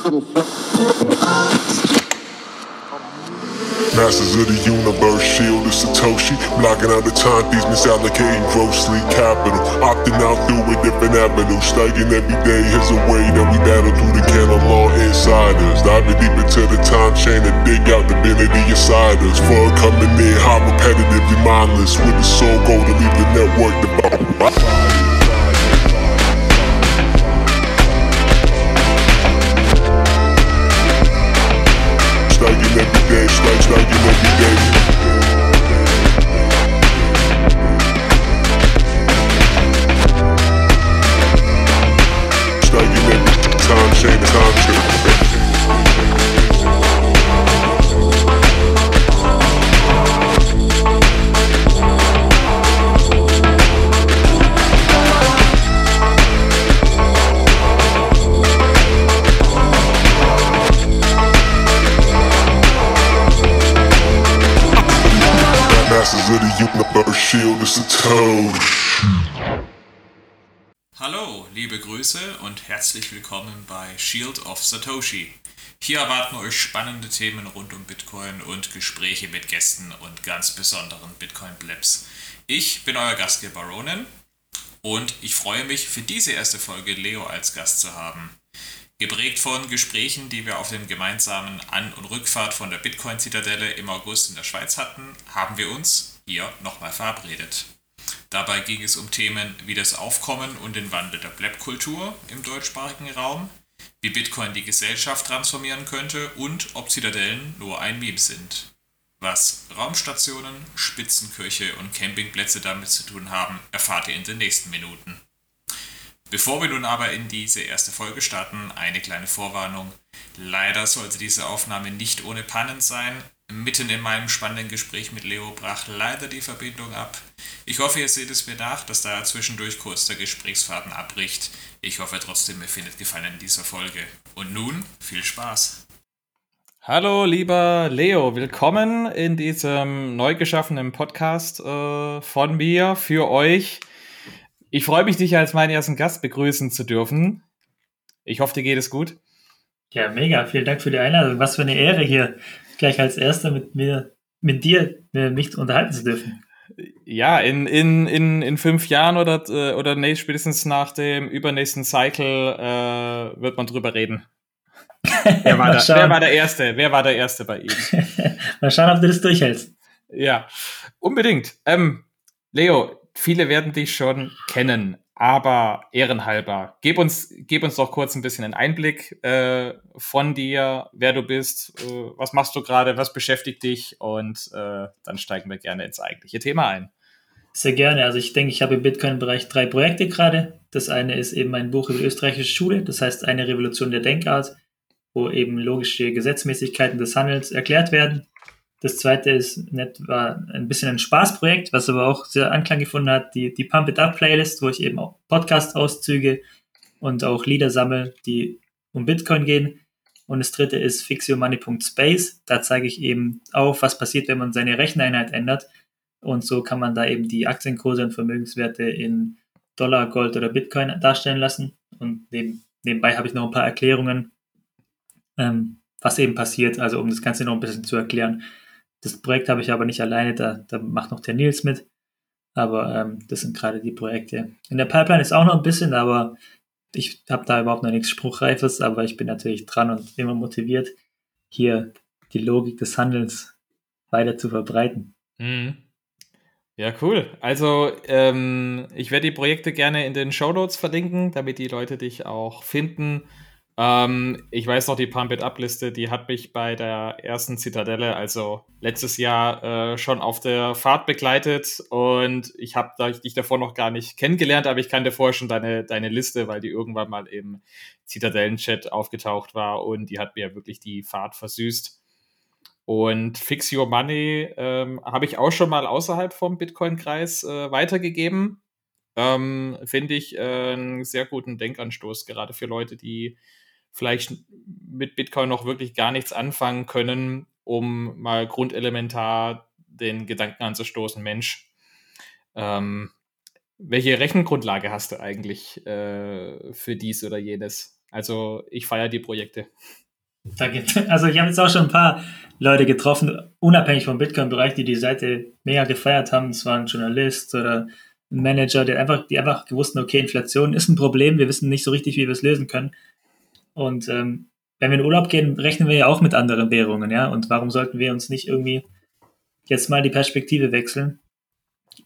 Masters of the universe, shield of Satoshi. Blocking out the time thieves, misallocating grossly capital. Opting out through a different avenue. Staking every day is a way that we battle through the canon law insiders. Diving deep into the time chain and dig out divinity inside us. For coming in, how repetitively mindless. With the soul goal to leave the network devout. Grüße und herzlich willkommen bei Shield of Satoshi. Hier erwarten euch spannende Themen rund um Bitcoin und Gespräche mit Gästen und ganz besonderen Bitcoin-Blabs. Ich bin euer Gastgeber Ronan und ich freue mich für diese erste Folge Leo als Gast zu haben. Geprägt von Gesprächen, die wir auf dem gemeinsamen An- und Rückfahrt von der Bitcoin-Zitadelle im August in der Schweiz hatten, haben wir uns hier nochmal verabredet. Dabei ging es um Themen wie das Aufkommen und den Wandel der Blab-Kultur im deutschsprachigen Raum, wie Bitcoin die Gesellschaft transformieren könnte und ob Zitadellen nur ein Meme sind. Was Raumstationen, Spitzenkirche und Campingplätze damit zu tun haben, erfahrt ihr in den nächsten Minuten. Bevor wir nun aber in diese erste Folge starten, eine kleine Vorwarnung. Leider sollte diese Aufnahme nicht ohne Pannen sein. Mitten in meinem spannenden Gespräch mit Leo brach leider die Verbindung ab. Ich hoffe, ihr seht es mir nach, dass da zwischendurch kurz der Gesprächsfaden abbricht. Ich hoffe trotzdem, ihr findet Gefallen in dieser Folge. Und nun viel Spaß! Hallo, lieber Leo, willkommen in diesem neu geschaffenen Podcast äh, von mir für euch. Ich freue mich, dich als meinen ersten Gast begrüßen zu dürfen. Ich hoffe, dir geht es gut. Ja, mega. Vielen Dank für die Einladung. Was für eine Ehre hier gleich als Erster mit mir, mit dir, mich unterhalten zu dürfen. Ja, in, in, in, in fünf Jahren oder, äh, oder nee, spätestens nach dem übernächsten Cycle äh, wird man drüber reden. Wer war, der, wer war der Erste? Wer war der Erste bei ihm? Mal schauen, ob du das durchhältst. Ja, unbedingt. Ähm, Leo, viele werden dich schon kennen, aber ehrenhalber, gib uns, gib uns doch kurz ein bisschen einen Einblick äh, von dir, wer du bist, äh, was machst du gerade, was beschäftigt dich und äh, dann steigen wir gerne ins eigentliche Thema ein. Sehr gerne. Also ich denke, ich habe im Bitcoin-Bereich drei Projekte gerade. Das eine ist eben ein Buch über österreichische Schule, das heißt eine Revolution der Denkart, wo eben logische Gesetzmäßigkeiten des Handels erklärt werden. Das zweite ist nett, war ein bisschen ein Spaßprojekt, was aber auch sehr Anklang gefunden hat, die, die Pump It Up Playlist, wo ich eben auch Podcast-Auszüge und auch Lieder sammle, die um Bitcoin gehen. Und das dritte ist fixyourmoney.space. Da zeige ich eben auf, was passiert, wenn man seine Recheneinheit ändert. Und so kann man da eben die Aktienkurse und Vermögenswerte in Dollar, Gold oder Bitcoin darstellen lassen. Und neben, nebenbei habe ich noch ein paar Erklärungen, ähm, was eben passiert, also um das Ganze noch ein bisschen zu erklären. Das Projekt habe ich aber nicht alleine, da, da macht noch der Nils mit. Aber ähm, das sind gerade die Projekte. In der Pipeline ist auch noch ein bisschen, aber ich habe da überhaupt noch nichts Spruchreifes, aber ich bin natürlich dran und immer motiviert, hier die Logik des Handelns weiter zu verbreiten. Mhm. Ja, cool. Also ähm, ich werde die Projekte gerne in den Show Notes verlinken, damit die Leute dich auch finden. Ähm, ich weiß noch, die Pump It Up Liste, die hat mich bei der ersten Zitadelle, also letztes Jahr, äh, schon auf der Fahrt begleitet und ich habe dich davor noch gar nicht kennengelernt, aber ich kannte vorher schon deine, deine Liste, weil die irgendwann mal im Zitadellen-Chat aufgetaucht war und die hat mir wirklich die Fahrt versüßt. Und Fix Your Money ähm, habe ich auch schon mal außerhalb vom Bitcoin-Kreis äh, weitergegeben. Ähm, Finde ich äh, einen sehr guten Denkanstoß, gerade für Leute, die vielleicht mit Bitcoin noch wirklich gar nichts anfangen können, um mal grundelementar den Gedanken anzustoßen, Mensch, ähm, welche Rechengrundlage hast du eigentlich äh, für dies oder jenes? Also ich feiere die Projekte. Also ich habe jetzt auch schon ein paar Leute getroffen, unabhängig vom Bitcoin-Bereich, die die Seite mega gefeiert haben. Es war ein Journalist oder ein Manager, der einfach, die einfach gewusst haben, okay, Inflation ist ein Problem, wir wissen nicht so richtig, wie wir es lösen können. Und ähm, wenn wir in Urlaub gehen, rechnen wir ja auch mit anderen Währungen, ja. Und warum sollten wir uns nicht irgendwie jetzt mal die Perspektive wechseln?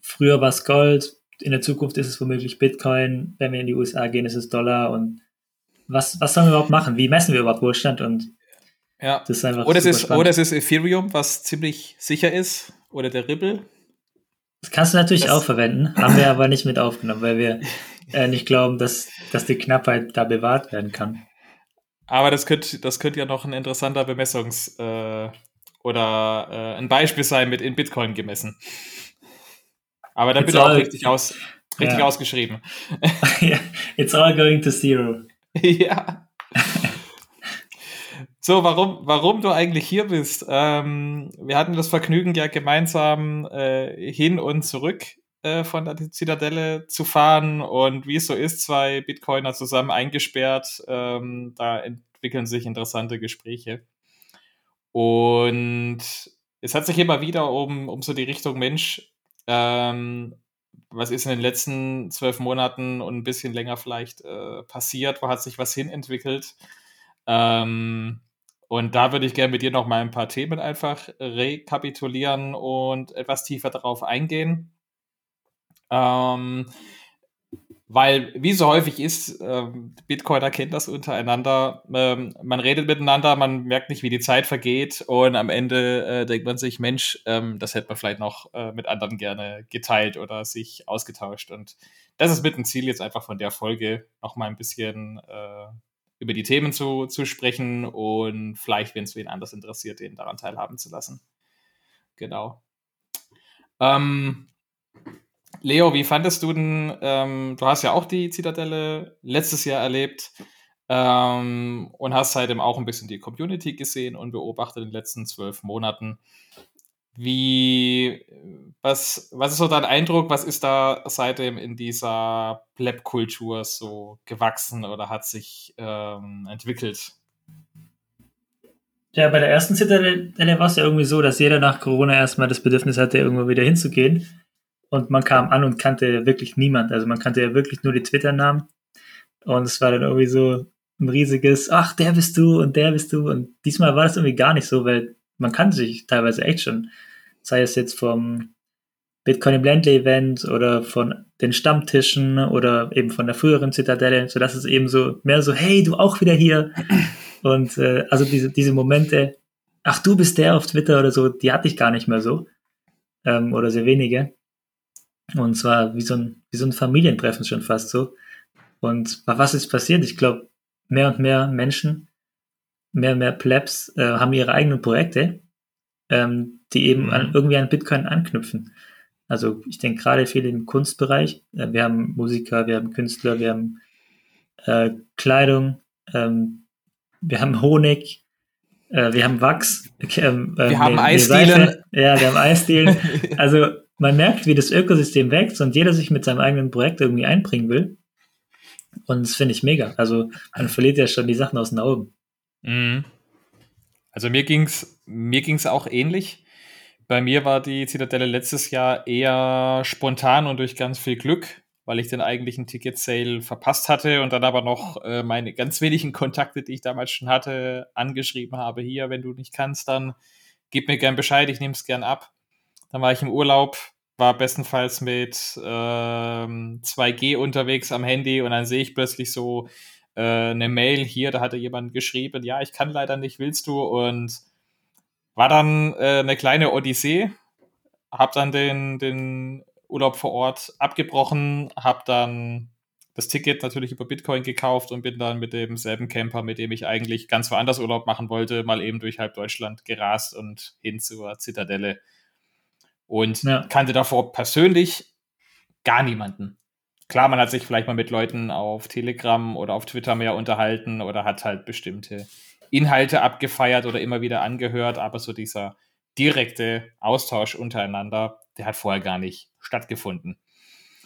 Früher war es Gold, in der Zukunft ist es womöglich Bitcoin, wenn wir in die USA gehen, ist es Dollar und was, was sollen wir überhaupt machen? Wie messen wir überhaupt Wohlstand? Und ja. das ist einfach oder, es ist, oder es ist Ethereum, was ziemlich sicher ist, oder der Ripple. Das kannst du natürlich das auch verwenden, haben wir aber nicht mit aufgenommen, weil wir äh, nicht glauben, dass, dass die Knappheit da bewahrt werden kann. Aber das könnte das könnt ja noch ein interessanter Bemessungs- äh, oder äh, ein Beispiel sein mit in Bitcoin gemessen. Aber dann bitte auch richtig, aus, richtig yeah. ausgeschrieben. It's all going to zero. ja. So, warum, warum du eigentlich hier bist? Ähm, wir hatten das Vergnügen, ja gemeinsam äh, hin und zurück äh, von der Zitadelle zu fahren und wie es so ist, zwei Bitcoiner zusammen eingesperrt, ähm, da entwickeln sich interessante Gespräche. Und es hat sich immer wieder um, um so die Richtung Mensch ähm, was ist in den letzten zwölf Monaten und ein bisschen länger vielleicht äh, passiert, wo hat sich was hinentwickelt. Ähm, und da würde ich gerne mit dir noch mal ein paar Themen einfach rekapitulieren und etwas tiefer darauf eingehen. Ähm, weil, wie so häufig ist, ähm, Bitcoiner kennt das untereinander. Ähm, man redet miteinander, man merkt nicht, wie die Zeit vergeht und am Ende äh, denkt man sich, Mensch, ähm, das hätte man vielleicht noch äh, mit anderen gerne geteilt oder sich ausgetauscht. Und das ist mit dem Ziel jetzt einfach von der Folge noch mal ein bisschen äh, über die Themen zu, zu sprechen und vielleicht, wenn es wen anders interessiert, den daran teilhaben zu lassen. Genau. Ähm, Leo, wie fandest du denn, ähm, du hast ja auch die Zitadelle letztes Jahr erlebt ähm, und hast seitdem auch ein bisschen die Community gesehen und beobachtet in den letzten zwölf Monaten. Wie, was, was ist so dein Eindruck? Was ist da seitdem in dieser Pleb-Kultur so gewachsen oder hat sich ähm, entwickelt? Ja, bei der ersten Zitadelle war es ja irgendwie so, dass jeder nach Corona erstmal das Bedürfnis hatte, irgendwo wieder hinzugehen und man kam an und kannte wirklich niemand. Also man kannte ja wirklich nur die Twitter-Namen. Und es war dann irgendwie so ein riesiges, ach, der bist du und der bist du. Und diesmal war das irgendwie gar nicht so, weil man kannte sich teilweise echt schon, sei es jetzt vom Bitcoin im Blendle Event oder von den Stammtischen oder eben von der früheren Zitadelle, so dass es eben so mehr so, hey, du auch wieder hier. Und äh, also diese, diese Momente, ach, du bist der auf Twitter oder so, die hatte ich gar nicht mehr so ähm, oder sehr wenige und zwar wie so ein, wie so ein Familientreffen schon fast so. Und was ist passiert? Ich glaube, mehr und mehr Menschen, mehr und mehr Plebs äh, haben ihre eigenen Projekte, ähm, die eben an, mhm. irgendwie an Bitcoin anknüpfen. Also ich denke gerade viel im Kunstbereich. Äh, wir haben Musiker, wir haben Künstler, wir haben äh, Kleidung, ähm, wir haben Honig, äh, wir haben Wachs, ähm, wir haben Eisdielen. Ja, wir haben Eisdielen. Also man merkt, wie das Ökosystem wächst und jeder sich mit seinem eigenen Projekt irgendwie einbringen will. Und das finde ich mega. Also man verliert ja schon die Sachen aus den Augen. Mhm. Also mir ging es mir ging's auch ähnlich. Bei mir war die Zitadelle letztes Jahr eher spontan und durch ganz viel Glück, weil ich den eigentlichen Ticket-Sale verpasst hatte und dann aber noch äh, meine ganz wenigen Kontakte, die ich damals schon hatte, angeschrieben habe. Hier, wenn du nicht kannst, dann gib mir gern Bescheid, ich nehme es gern ab. Dann war ich im Urlaub, war bestenfalls mit ähm, 2G unterwegs am Handy und dann sehe ich plötzlich so äh, eine Mail hier, da hatte jemand geschrieben, ja, ich kann leider nicht, willst du? Und war dann äh, eine kleine Odyssee, hab dann den, den Urlaub vor Ort abgebrochen, hab dann das Ticket natürlich über Bitcoin gekauft und bin dann mit demselben Camper, mit dem ich eigentlich ganz woanders Urlaub machen wollte, mal eben durch halb Deutschland gerast und hin zur Zitadelle und ja. kannte davor persönlich gar niemanden. Klar, man hat sich vielleicht mal mit Leuten auf Telegram oder auf Twitter mehr unterhalten oder hat halt bestimmte Inhalte abgefeiert oder immer wieder angehört, aber so dieser direkte Austausch untereinander, der hat vorher gar nicht stattgefunden.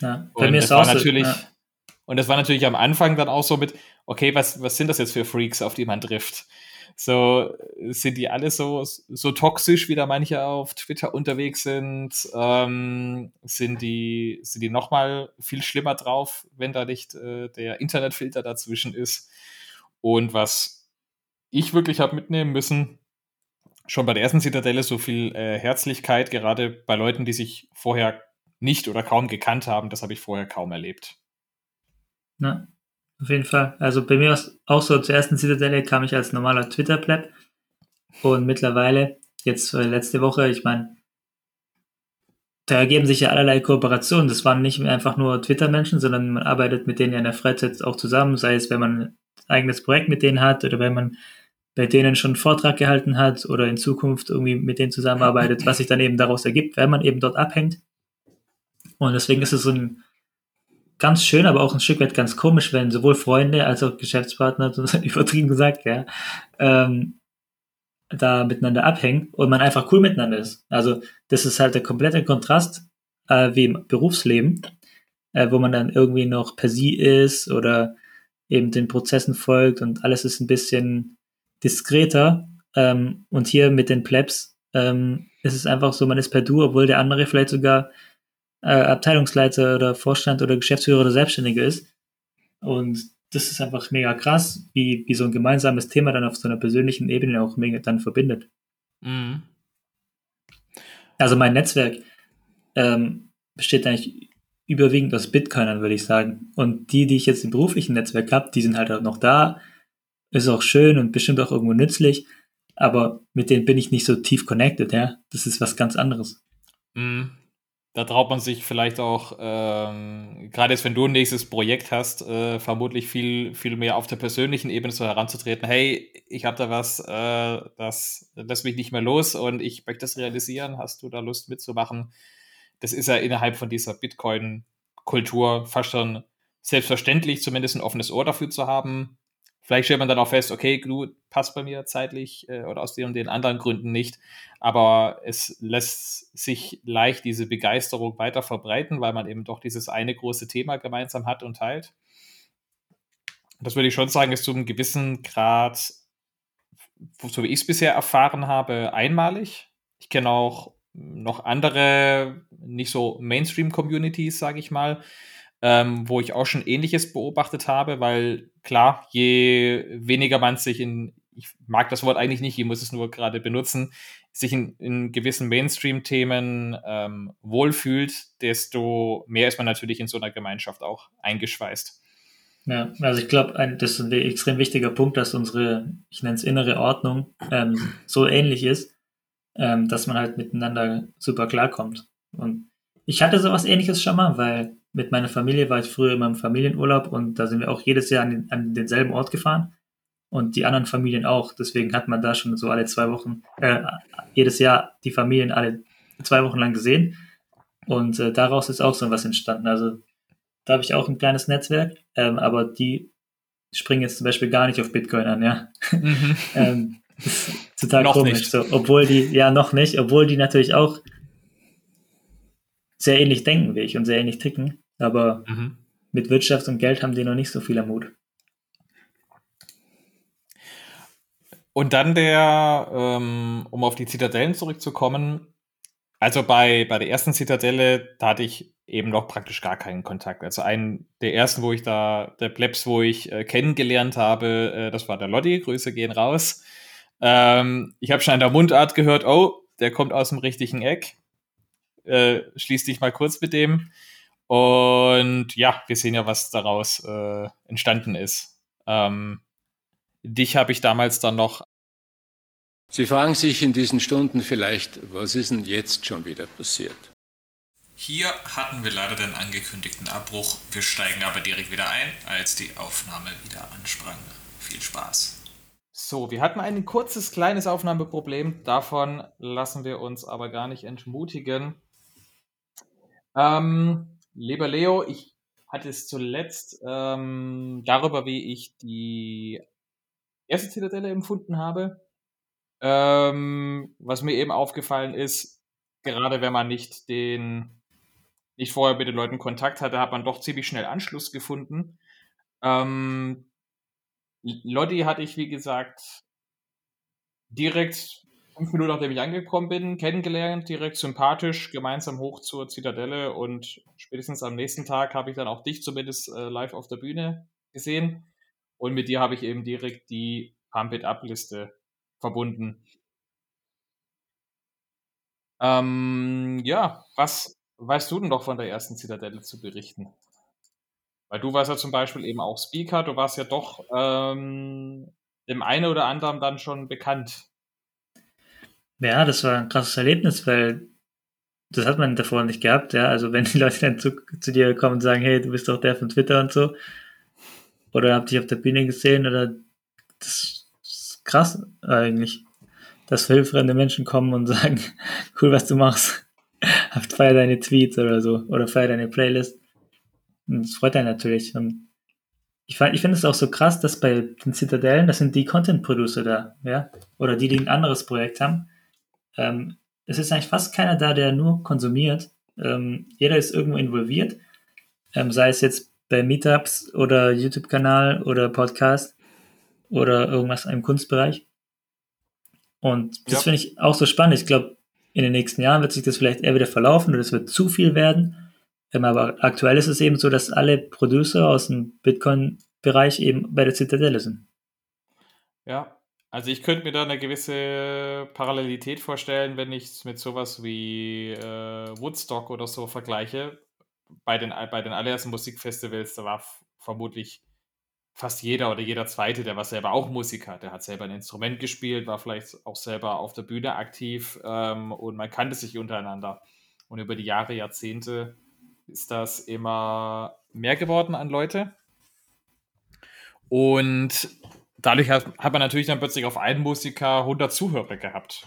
Ja, bei Und mir ist auch natürlich, so, ja. Und das war natürlich am Anfang dann auch so mit, okay, was, was sind das jetzt für Freaks, auf die man trifft? So, sind die alle so, so toxisch, wie da manche auf Twitter unterwegs sind? Ähm, sind die, sind die nochmal viel schlimmer drauf, wenn da nicht äh, der Internetfilter dazwischen ist? Und was ich wirklich habe mitnehmen müssen, schon bei der ersten Zitadelle so viel äh, Herzlichkeit, gerade bei Leuten, die sich vorher nicht oder kaum gekannt haben, das habe ich vorher kaum erlebt. Ja, auf jeden Fall. Also bei mir auch so zur ersten Zitadelle kam ich als normaler Twitter-Pleb und mittlerweile, jetzt äh, letzte Woche, ich meine, da ergeben sich ja allerlei Kooperationen. Das waren nicht einfach nur Twitter-Menschen, sondern man arbeitet mit denen ja in der Freizeit auch zusammen, sei es, wenn man ein eigenes Projekt mit denen hat oder wenn man bei denen schon einen Vortrag gehalten hat oder in Zukunft irgendwie mit denen zusammenarbeitet, was sich dann eben daraus ergibt, weil man eben dort abhängt. Und deswegen ist es so ein ganz schön, aber auch ein Stück weit ganz komisch, wenn sowohl Freunde als auch Geschäftspartner, übertrieben gesagt, ja, ähm, da miteinander abhängen und man einfach cool miteinander ist. Also das ist halt der komplette Kontrast äh, wie im Berufsleben, äh, wo man dann irgendwie noch per Sie ist oder eben den Prozessen folgt und alles ist ein bisschen diskreter. Ähm, und hier mit den Plebs ähm, ist es einfach so, man ist per Du, obwohl der andere vielleicht sogar äh, Abteilungsleiter oder Vorstand oder Geschäftsführer oder Selbstständige ist. Und das ist einfach mega krass, wie, wie so ein gemeinsames Thema dann auf so einer persönlichen Ebene auch mega dann verbindet. Mhm. Also mein Netzwerk ähm, besteht eigentlich überwiegend aus Bitcoinern, würde ich sagen. Und die, die ich jetzt im beruflichen Netzwerk habe, die sind halt auch noch da. Ist auch schön und bestimmt auch irgendwo nützlich. Aber mit denen bin ich nicht so tief connected, ja. Das ist was ganz anderes. Mhm da traut man sich vielleicht auch, ähm, gerade jetzt, wenn du ein nächstes Projekt hast, äh, vermutlich viel, viel mehr auf der persönlichen Ebene so heranzutreten. Hey, ich habe da was, äh, das lässt mich nicht mehr los und ich möchte das realisieren. Hast du da Lust mitzumachen? Das ist ja innerhalb von dieser Bitcoin-Kultur fast schon selbstverständlich, zumindest ein offenes Ohr dafür zu haben. Vielleicht stellt man dann auch fest, okay, du passt bei mir zeitlich äh, oder aus den und den anderen Gründen nicht. Aber es lässt sich leicht diese Begeisterung weiter verbreiten, weil man eben doch dieses eine große Thema gemeinsam hat und teilt. Das würde ich schon sagen, ist zu einem gewissen Grad, so wie ich es bisher erfahren habe, einmalig. Ich kenne auch noch andere, nicht so Mainstream-Communities, sage ich mal, ähm, wo ich auch schon Ähnliches beobachtet habe, weil klar, je weniger man sich in, ich mag das Wort eigentlich nicht, ich muss es nur gerade benutzen, sich in, in gewissen Mainstream-Themen ähm, wohlfühlt, desto mehr ist man natürlich in so einer Gemeinschaft auch eingeschweißt. Ja, also ich glaube, das ist ein extrem wichtiger Punkt, dass unsere, ich nenne es innere Ordnung, ähm, so ähnlich ist, ähm, dass man halt miteinander super klarkommt. Und ich hatte sowas ähnliches schon mal, weil mit meiner Familie war ich früher immer im Familienurlaub und da sind wir auch jedes Jahr an, den, an denselben Ort gefahren und die anderen Familien auch. Deswegen hat man da schon so alle zwei Wochen, äh, jedes Jahr die Familien alle zwei Wochen lang gesehen. Und äh, daraus ist auch so was entstanden. Also da habe ich auch ein kleines Netzwerk, ähm, aber die springen jetzt zum Beispiel gar nicht auf Bitcoin an, ja. Mhm. ähm, das ist total noch komisch. Nicht. So, obwohl die, ja, noch nicht, obwohl die natürlich auch sehr ähnlich denken wie ich und sehr ähnlich ticken. Aber mhm. mit Wirtschaft und Geld haben die noch nicht so viel am Mut. Und dann der, ähm, um auf die Zitadellen zurückzukommen, also bei, bei der ersten Zitadelle, da hatte ich eben noch praktisch gar keinen Kontakt. Also einen der ersten, wo ich da, der Plebs, wo ich äh, kennengelernt habe, äh, das war der Lotti, Grüße gehen raus. Ähm, ich habe schon an der Mundart gehört, oh, der kommt aus dem richtigen Eck. Äh, schließ dich mal kurz mit dem. Und ja, wir sehen ja, was daraus äh, entstanden ist. Ähm, dich habe ich damals dann noch. Sie fragen sich in diesen Stunden vielleicht, was ist denn jetzt schon wieder passiert? Hier hatten wir leider den angekündigten Abbruch. Wir steigen aber direkt wieder ein, als die Aufnahme wieder ansprang. Viel Spaß. So, wir hatten ein kurzes kleines Aufnahmeproblem. Davon lassen wir uns aber gar nicht entmutigen. Ähm, Lieber Leo, ich hatte es zuletzt ähm, darüber, wie ich die erste Zitadelle empfunden habe. Ähm, was mir eben aufgefallen ist, gerade wenn man nicht den nicht vorher mit den Leuten Kontakt hatte, hat man doch ziemlich schnell Anschluss gefunden. Ähm, Lotti hatte ich, wie gesagt, direkt fünf Minuten nachdem ich angekommen bin, kennengelernt, direkt sympathisch, gemeinsam hoch zur Zitadelle und spätestens am nächsten Tag habe ich dann auch dich zumindest äh, live auf der Bühne gesehen und mit dir habe ich eben direkt die Pump It Up Liste verbunden. Ähm, ja, was weißt du denn noch von der ersten Zitadelle zu berichten? Weil du warst ja zum Beispiel eben auch Speaker, du warst ja doch ähm, dem einen oder anderen dann schon bekannt. Ja, das war ein krasses Erlebnis, weil das hat man davor nicht gehabt, ja. Also wenn die Leute dann zu, zu dir kommen und sagen, hey, du bist doch der von Twitter und so, oder hab dich auf der Bühne gesehen, oder das ist krass eigentlich, dass viele fremde Menschen kommen und sagen, cool, was du machst. Feier deine Tweets oder so, oder feier deine Playlist. Und das freut einen natürlich. Und ich, ich finde es auch so krass, dass bei den Zitadellen, das sind die Content-Producer da, ja, oder die, die ein anderes Projekt haben. Ähm, es ist eigentlich fast keiner da, der nur konsumiert. Ähm, jeder ist irgendwo involviert, ähm, sei es jetzt bei Meetups oder YouTube-Kanal oder Podcast oder irgendwas im Kunstbereich. Und das ja. finde ich auch so spannend. Ich glaube, in den nächsten Jahren wird sich das vielleicht eher wieder verlaufen oder es wird zu viel werden. Ähm, aber aktuell ist es eben so, dass alle Producer aus dem Bitcoin-Bereich eben bei der Zitadelle sind. Ja, also ich könnte mir da eine gewisse Parallelität vorstellen, wenn ich es mit sowas wie äh, Woodstock oder so vergleiche. Bei den, bei den allerersten Musikfestivals, da war vermutlich fast jeder oder jeder Zweite, der war selber auch Musiker, der hat selber ein Instrument gespielt, war vielleicht auch selber auf der Bühne aktiv ähm, und man kannte sich untereinander. Und über die Jahre, Jahrzehnte ist das immer mehr geworden an Leute. Und dadurch hat, hat man natürlich dann plötzlich auf einen Musiker 100 Zuhörer gehabt.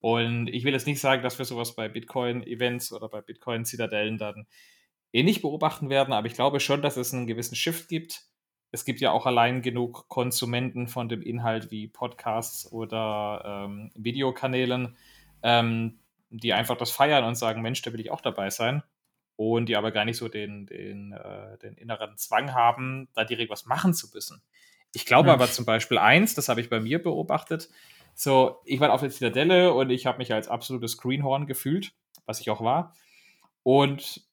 Und ich will jetzt nicht sagen, dass wir sowas bei Bitcoin-Events oder bei Bitcoin-Zitadellen dann ähnlich beobachten werden, aber ich glaube schon, dass es einen gewissen Shift gibt. Es gibt ja auch allein genug Konsumenten von dem Inhalt wie Podcasts oder ähm, Videokanälen, ähm, die einfach das feiern und sagen, Mensch, da will ich auch dabei sein und die aber gar nicht so den, den, äh, den inneren Zwang haben, da direkt was machen zu müssen. Ich glaube ja. aber zum Beispiel eins, das habe ich bei mir beobachtet, so, ich war auf der Zitadelle und ich habe mich als absolutes Greenhorn gefühlt, was ich auch war. Und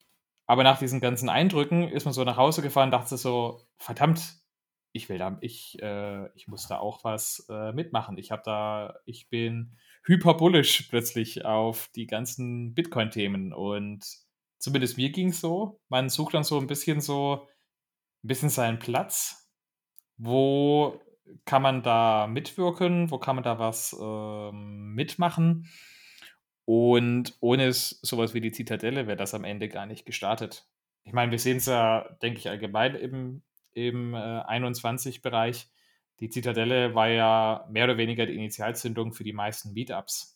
aber nach diesen ganzen Eindrücken ist man so nach Hause gefahren, dachte so, verdammt, ich will da, ich, äh, ich muss da auch was äh, mitmachen. Ich habe da, ich bin hyperbullisch plötzlich auf die ganzen Bitcoin-Themen und zumindest mir ging es so. Man sucht dann so ein bisschen so ein bisschen seinen Platz. Wo kann man da mitwirken? Wo kann man da was ähm, mitmachen? Und ohne sowas wie die Zitadelle wäre das am Ende gar nicht gestartet. Ich meine, wir sehen es ja, denke ich, allgemein im, im äh, 21-Bereich. Die Zitadelle war ja mehr oder weniger die Initialzündung für die meisten Meetups.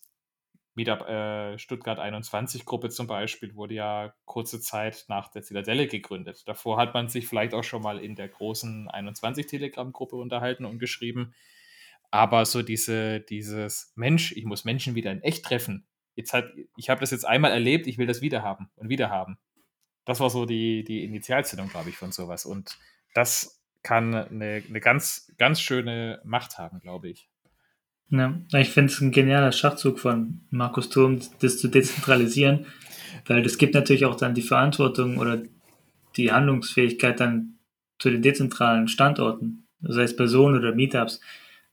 Meetup äh, Stuttgart 21 Gruppe zum Beispiel wurde ja kurze Zeit nach der Zitadelle gegründet. Davor hat man sich vielleicht auch schon mal in der großen 21 Telegram Gruppe unterhalten und geschrieben. Aber so diese, dieses Mensch, ich muss Menschen wieder in echt treffen. Jetzt hat, ich habe das jetzt einmal erlebt, ich will das wieder haben und wieder haben. Das war so die, die Initialzündung, glaube ich, von sowas. Und das kann eine, eine ganz, ganz schöne Macht haben, glaube ich. Ja, ich finde es ein genialer Schachzug von Markus Thurm, das zu dezentralisieren, weil das gibt natürlich auch dann die Verantwortung oder die Handlungsfähigkeit dann zu den dezentralen Standorten, sei es Personen oder Meetups.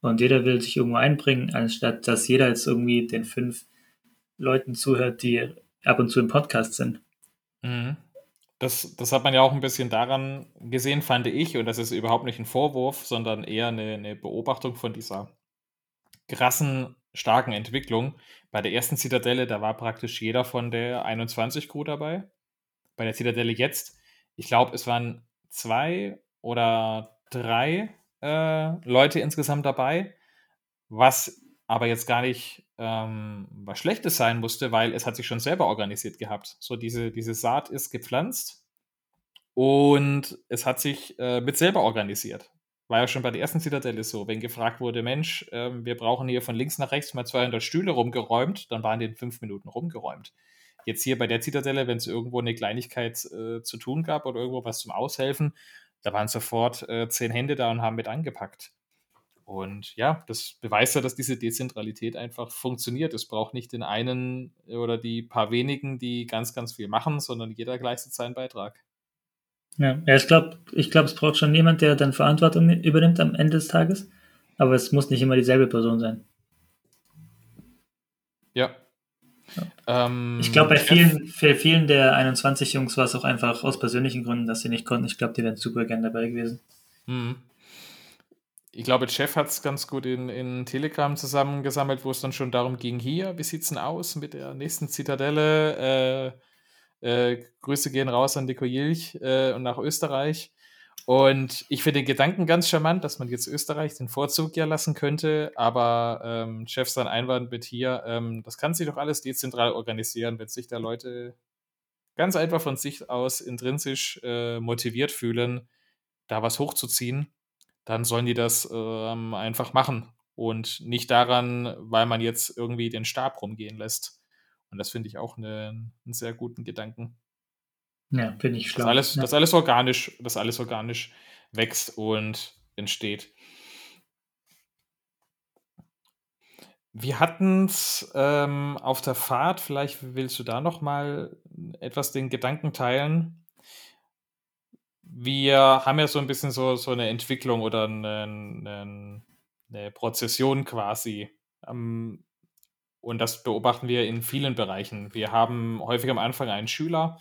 Und jeder will sich irgendwo einbringen, anstatt dass jeder jetzt irgendwie den fünf Leuten zuhört, die ab und zu im Podcast sind. Mhm. Das, das hat man ja auch ein bisschen daran gesehen, fand ich, und das ist überhaupt nicht ein Vorwurf, sondern eher eine, eine Beobachtung von dieser krassen, starken Entwicklung. Bei der ersten Zitadelle, da war praktisch jeder von der 21 Crew dabei. Bei der Zitadelle jetzt, ich glaube, es waren zwei oder drei äh, Leute insgesamt dabei, was aber jetzt gar nicht ähm, was Schlechtes sein musste, weil es hat sich schon selber organisiert gehabt. So diese, diese Saat ist gepflanzt und es hat sich äh, mit selber organisiert. War ja schon bei der ersten Zitadelle so, wenn gefragt wurde, Mensch, ähm, wir brauchen hier von links nach rechts mal 200 Stühle rumgeräumt, dann waren die in fünf Minuten rumgeräumt. Jetzt hier bei der Zitadelle, wenn es irgendwo eine Kleinigkeit äh, zu tun gab oder irgendwo was zum Aushelfen, da waren sofort äh, zehn Hände da und haben mit angepackt. Und ja, das beweist ja, dass diese Dezentralität einfach funktioniert. Es braucht nicht den einen oder die paar wenigen, die ganz, ganz viel machen, sondern jeder leistet seinen Beitrag. Ja, ja ich glaube, ich glaub, es braucht schon jemand, der dann Verantwortung übernimmt am Ende des Tages. Aber es muss nicht immer dieselbe Person sein. Ja. ja. Ähm, ich glaube, bei vielen, für vielen der 21 Jungs war es auch einfach aus persönlichen Gründen, dass sie nicht konnten. Ich glaube, die wären super gern dabei gewesen. Mhm. Ich glaube, Jeff hat es ganz gut in, in Telegram zusammengesammelt, wo es dann schon darum ging, hier, wie sieht es denn aus mit der nächsten Zitadelle? Äh, äh, Grüße gehen raus an Nico Jilch äh, und nach Österreich. Und ich finde den Gedanken ganz charmant, dass man jetzt Österreich den Vorzug ja lassen könnte, aber ähm, Chef sein Einwand mit hier, ähm, das kann sich doch alles dezentral organisieren, wenn sich da Leute ganz einfach von sich aus intrinsisch äh, motiviert fühlen, da was hochzuziehen, dann sollen die das ähm, einfach machen und nicht daran, weil man jetzt irgendwie den Stab rumgehen lässt. Und das finde ich auch eine, einen sehr guten Gedanken. Ja, finde ich schlau. Dass alles, ja. dass alles organisch, dass alles organisch wächst und entsteht. Wir hatten es ähm, auf der Fahrt, vielleicht willst du da noch mal etwas den Gedanken teilen. Wir haben ja so ein bisschen so, so eine Entwicklung oder eine, eine, eine Prozession quasi. Ähm, und das beobachten wir in vielen Bereichen. Wir haben häufig am Anfang einen Schüler,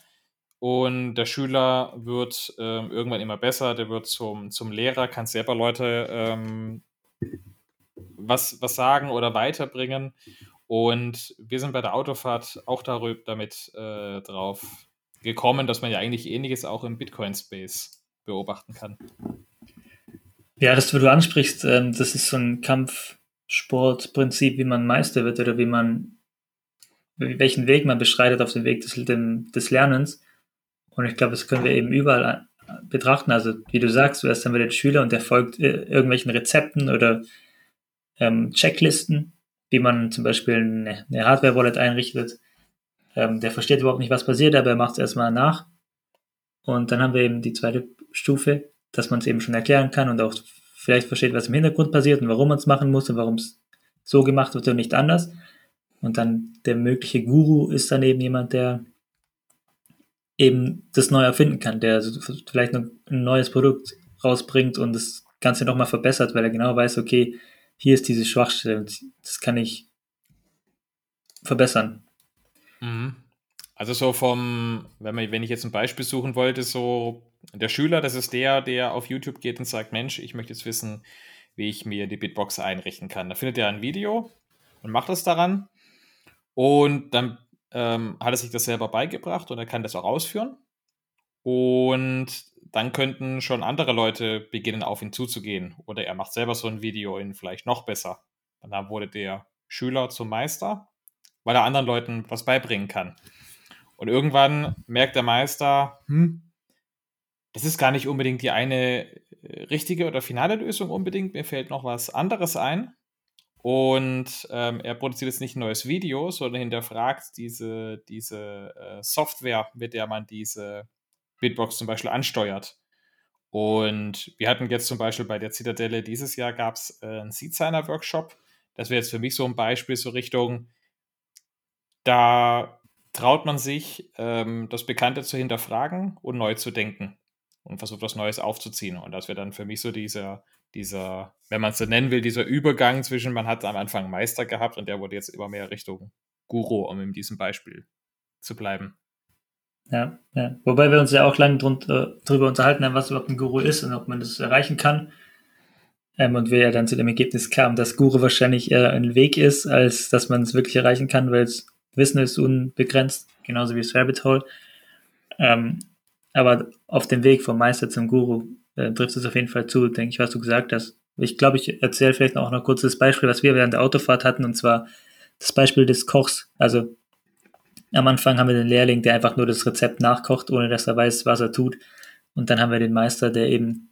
und der Schüler wird ähm, irgendwann immer besser, der wird zum, zum Lehrer, kann selber Leute ähm, was, was sagen oder weiterbringen. Und wir sind bei der Autofahrt auch darüber, damit äh, drauf gekommen, dass man ja eigentlich ähnliches auch im Bitcoin-Space beobachten kann. Ja, das, was du ansprichst, ähm, das ist so ein Kampfsportprinzip, wie man Meister wird oder wie man, welchen Weg man beschreitet auf dem Weg des, des Lernens. Und ich glaube, das können wir eben überall betrachten. Also, wie du sagst, du hast dann wieder den Schüler und der folgt äh, irgendwelchen Rezepten oder ähm, Checklisten, wie man zum Beispiel eine, eine Hardware-Wallet einrichtet. Ähm, der versteht überhaupt nicht, was passiert, aber er macht es erstmal nach. Und dann haben wir eben die zweite Stufe, dass man es eben schon erklären kann und auch vielleicht versteht, was im Hintergrund passiert und warum man es machen muss und warum es so gemacht wird und nicht anders. Und dann der mögliche Guru ist dann eben jemand, der eben das neu erfinden kann, der vielleicht ein neues Produkt rausbringt und das Ganze nochmal verbessert, weil er genau weiß, okay, hier ist diese Schwachstelle und das kann ich verbessern. Mhm. Also so vom, wenn, man, wenn ich jetzt ein Beispiel suchen wollte, so der Schüler, das ist der, der auf YouTube geht und sagt, Mensch, ich möchte jetzt wissen, wie ich mir die Bitbox einrichten kann. Da findet er ein Video und macht das daran. Und dann ähm, hat er sich das selber beigebracht und er kann das auch ausführen. Und dann könnten schon andere Leute beginnen, auf ihn zuzugehen. Oder er macht selber so ein Video in vielleicht noch besser. Und dann wurde der Schüler zum Meister, weil er anderen Leuten was beibringen kann. Und irgendwann merkt der Meister, hm, das ist gar nicht unbedingt die eine äh, richtige oder finale Lösung unbedingt. Mir fällt noch was anderes ein. Und ähm, er produziert jetzt nicht ein neues Video, sondern hinterfragt diese, diese äh, Software, mit der man diese Bitbox zum Beispiel ansteuert. Und wir hatten jetzt zum Beispiel bei der Zitadelle dieses Jahr gab es äh, einen Seed-Signer-Workshop. Das wäre jetzt für mich so ein Beispiel, so Richtung, da traut man sich, ähm, das Bekannte zu hinterfragen und neu zu denken und versucht, was Neues aufzuziehen. Und das wäre dann für mich so dieser, dieser, wenn man es so nennen will, dieser Übergang zwischen, man hat am Anfang Meister gehabt und der wurde jetzt immer mehr Richtung Guru, um in diesem Beispiel zu bleiben. Ja, ja. Wobei wir uns ja auch lange drunter, drüber unterhalten haben, was überhaupt ein Guru ist und ob man das erreichen kann. Ähm, und wir ja dann zu dem Ergebnis kamen, dass Guru wahrscheinlich eher ein Weg ist, als dass man es wirklich erreichen kann, weil Wissen ist unbegrenzt, genauso wie das Rabbit Hole. Ähm, aber auf dem Weg vom Meister zum Guru äh, trifft es auf jeden Fall zu, denke ich, was du gesagt hast. Ich glaube, ich erzähle vielleicht auch noch kurz das Beispiel, was wir während der Autofahrt hatten, und zwar das Beispiel des Kochs. Also am Anfang haben wir den Lehrling, der einfach nur das Rezept nachkocht, ohne dass er weiß, was er tut. Und dann haben wir den Meister, der eben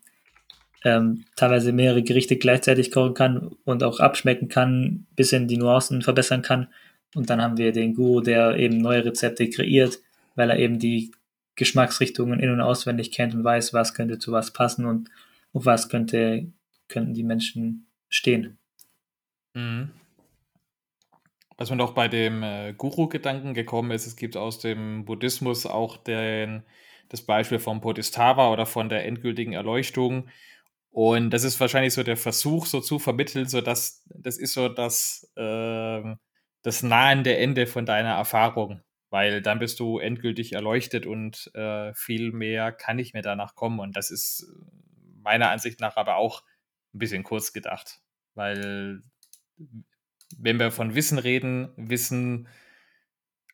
ähm, teilweise mehrere Gerichte gleichzeitig kochen kann und auch abschmecken kann, bisschen die Nuancen verbessern kann. Und dann haben wir den Guru, der eben neue Rezepte kreiert, weil er eben die Geschmacksrichtungen in- und auswendig kennt und weiß, was könnte zu was passen und auf was könnte, könnten die Menschen stehen. Mhm. Was mir noch bei dem äh, Guru-Gedanken gekommen ist, es gibt aus dem Buddhismus auch den, das Beispiel vom Bodhisattva oder von der endgültigen Erleuchtung. Und das ist wahrscheinlich so der Versuch, so zu vermitteln, so dass das ist so das, äh, das nahende Ende von deiner Erfahrung, weil dann bist du endgültig erleuchtet und äh, viel mehr kann nicht mehr danach kommen. Und das ist meiner Ansicht nach aber auch ein bisschen kurz gedacht, weil wenn wir von Wissen reden, Wissen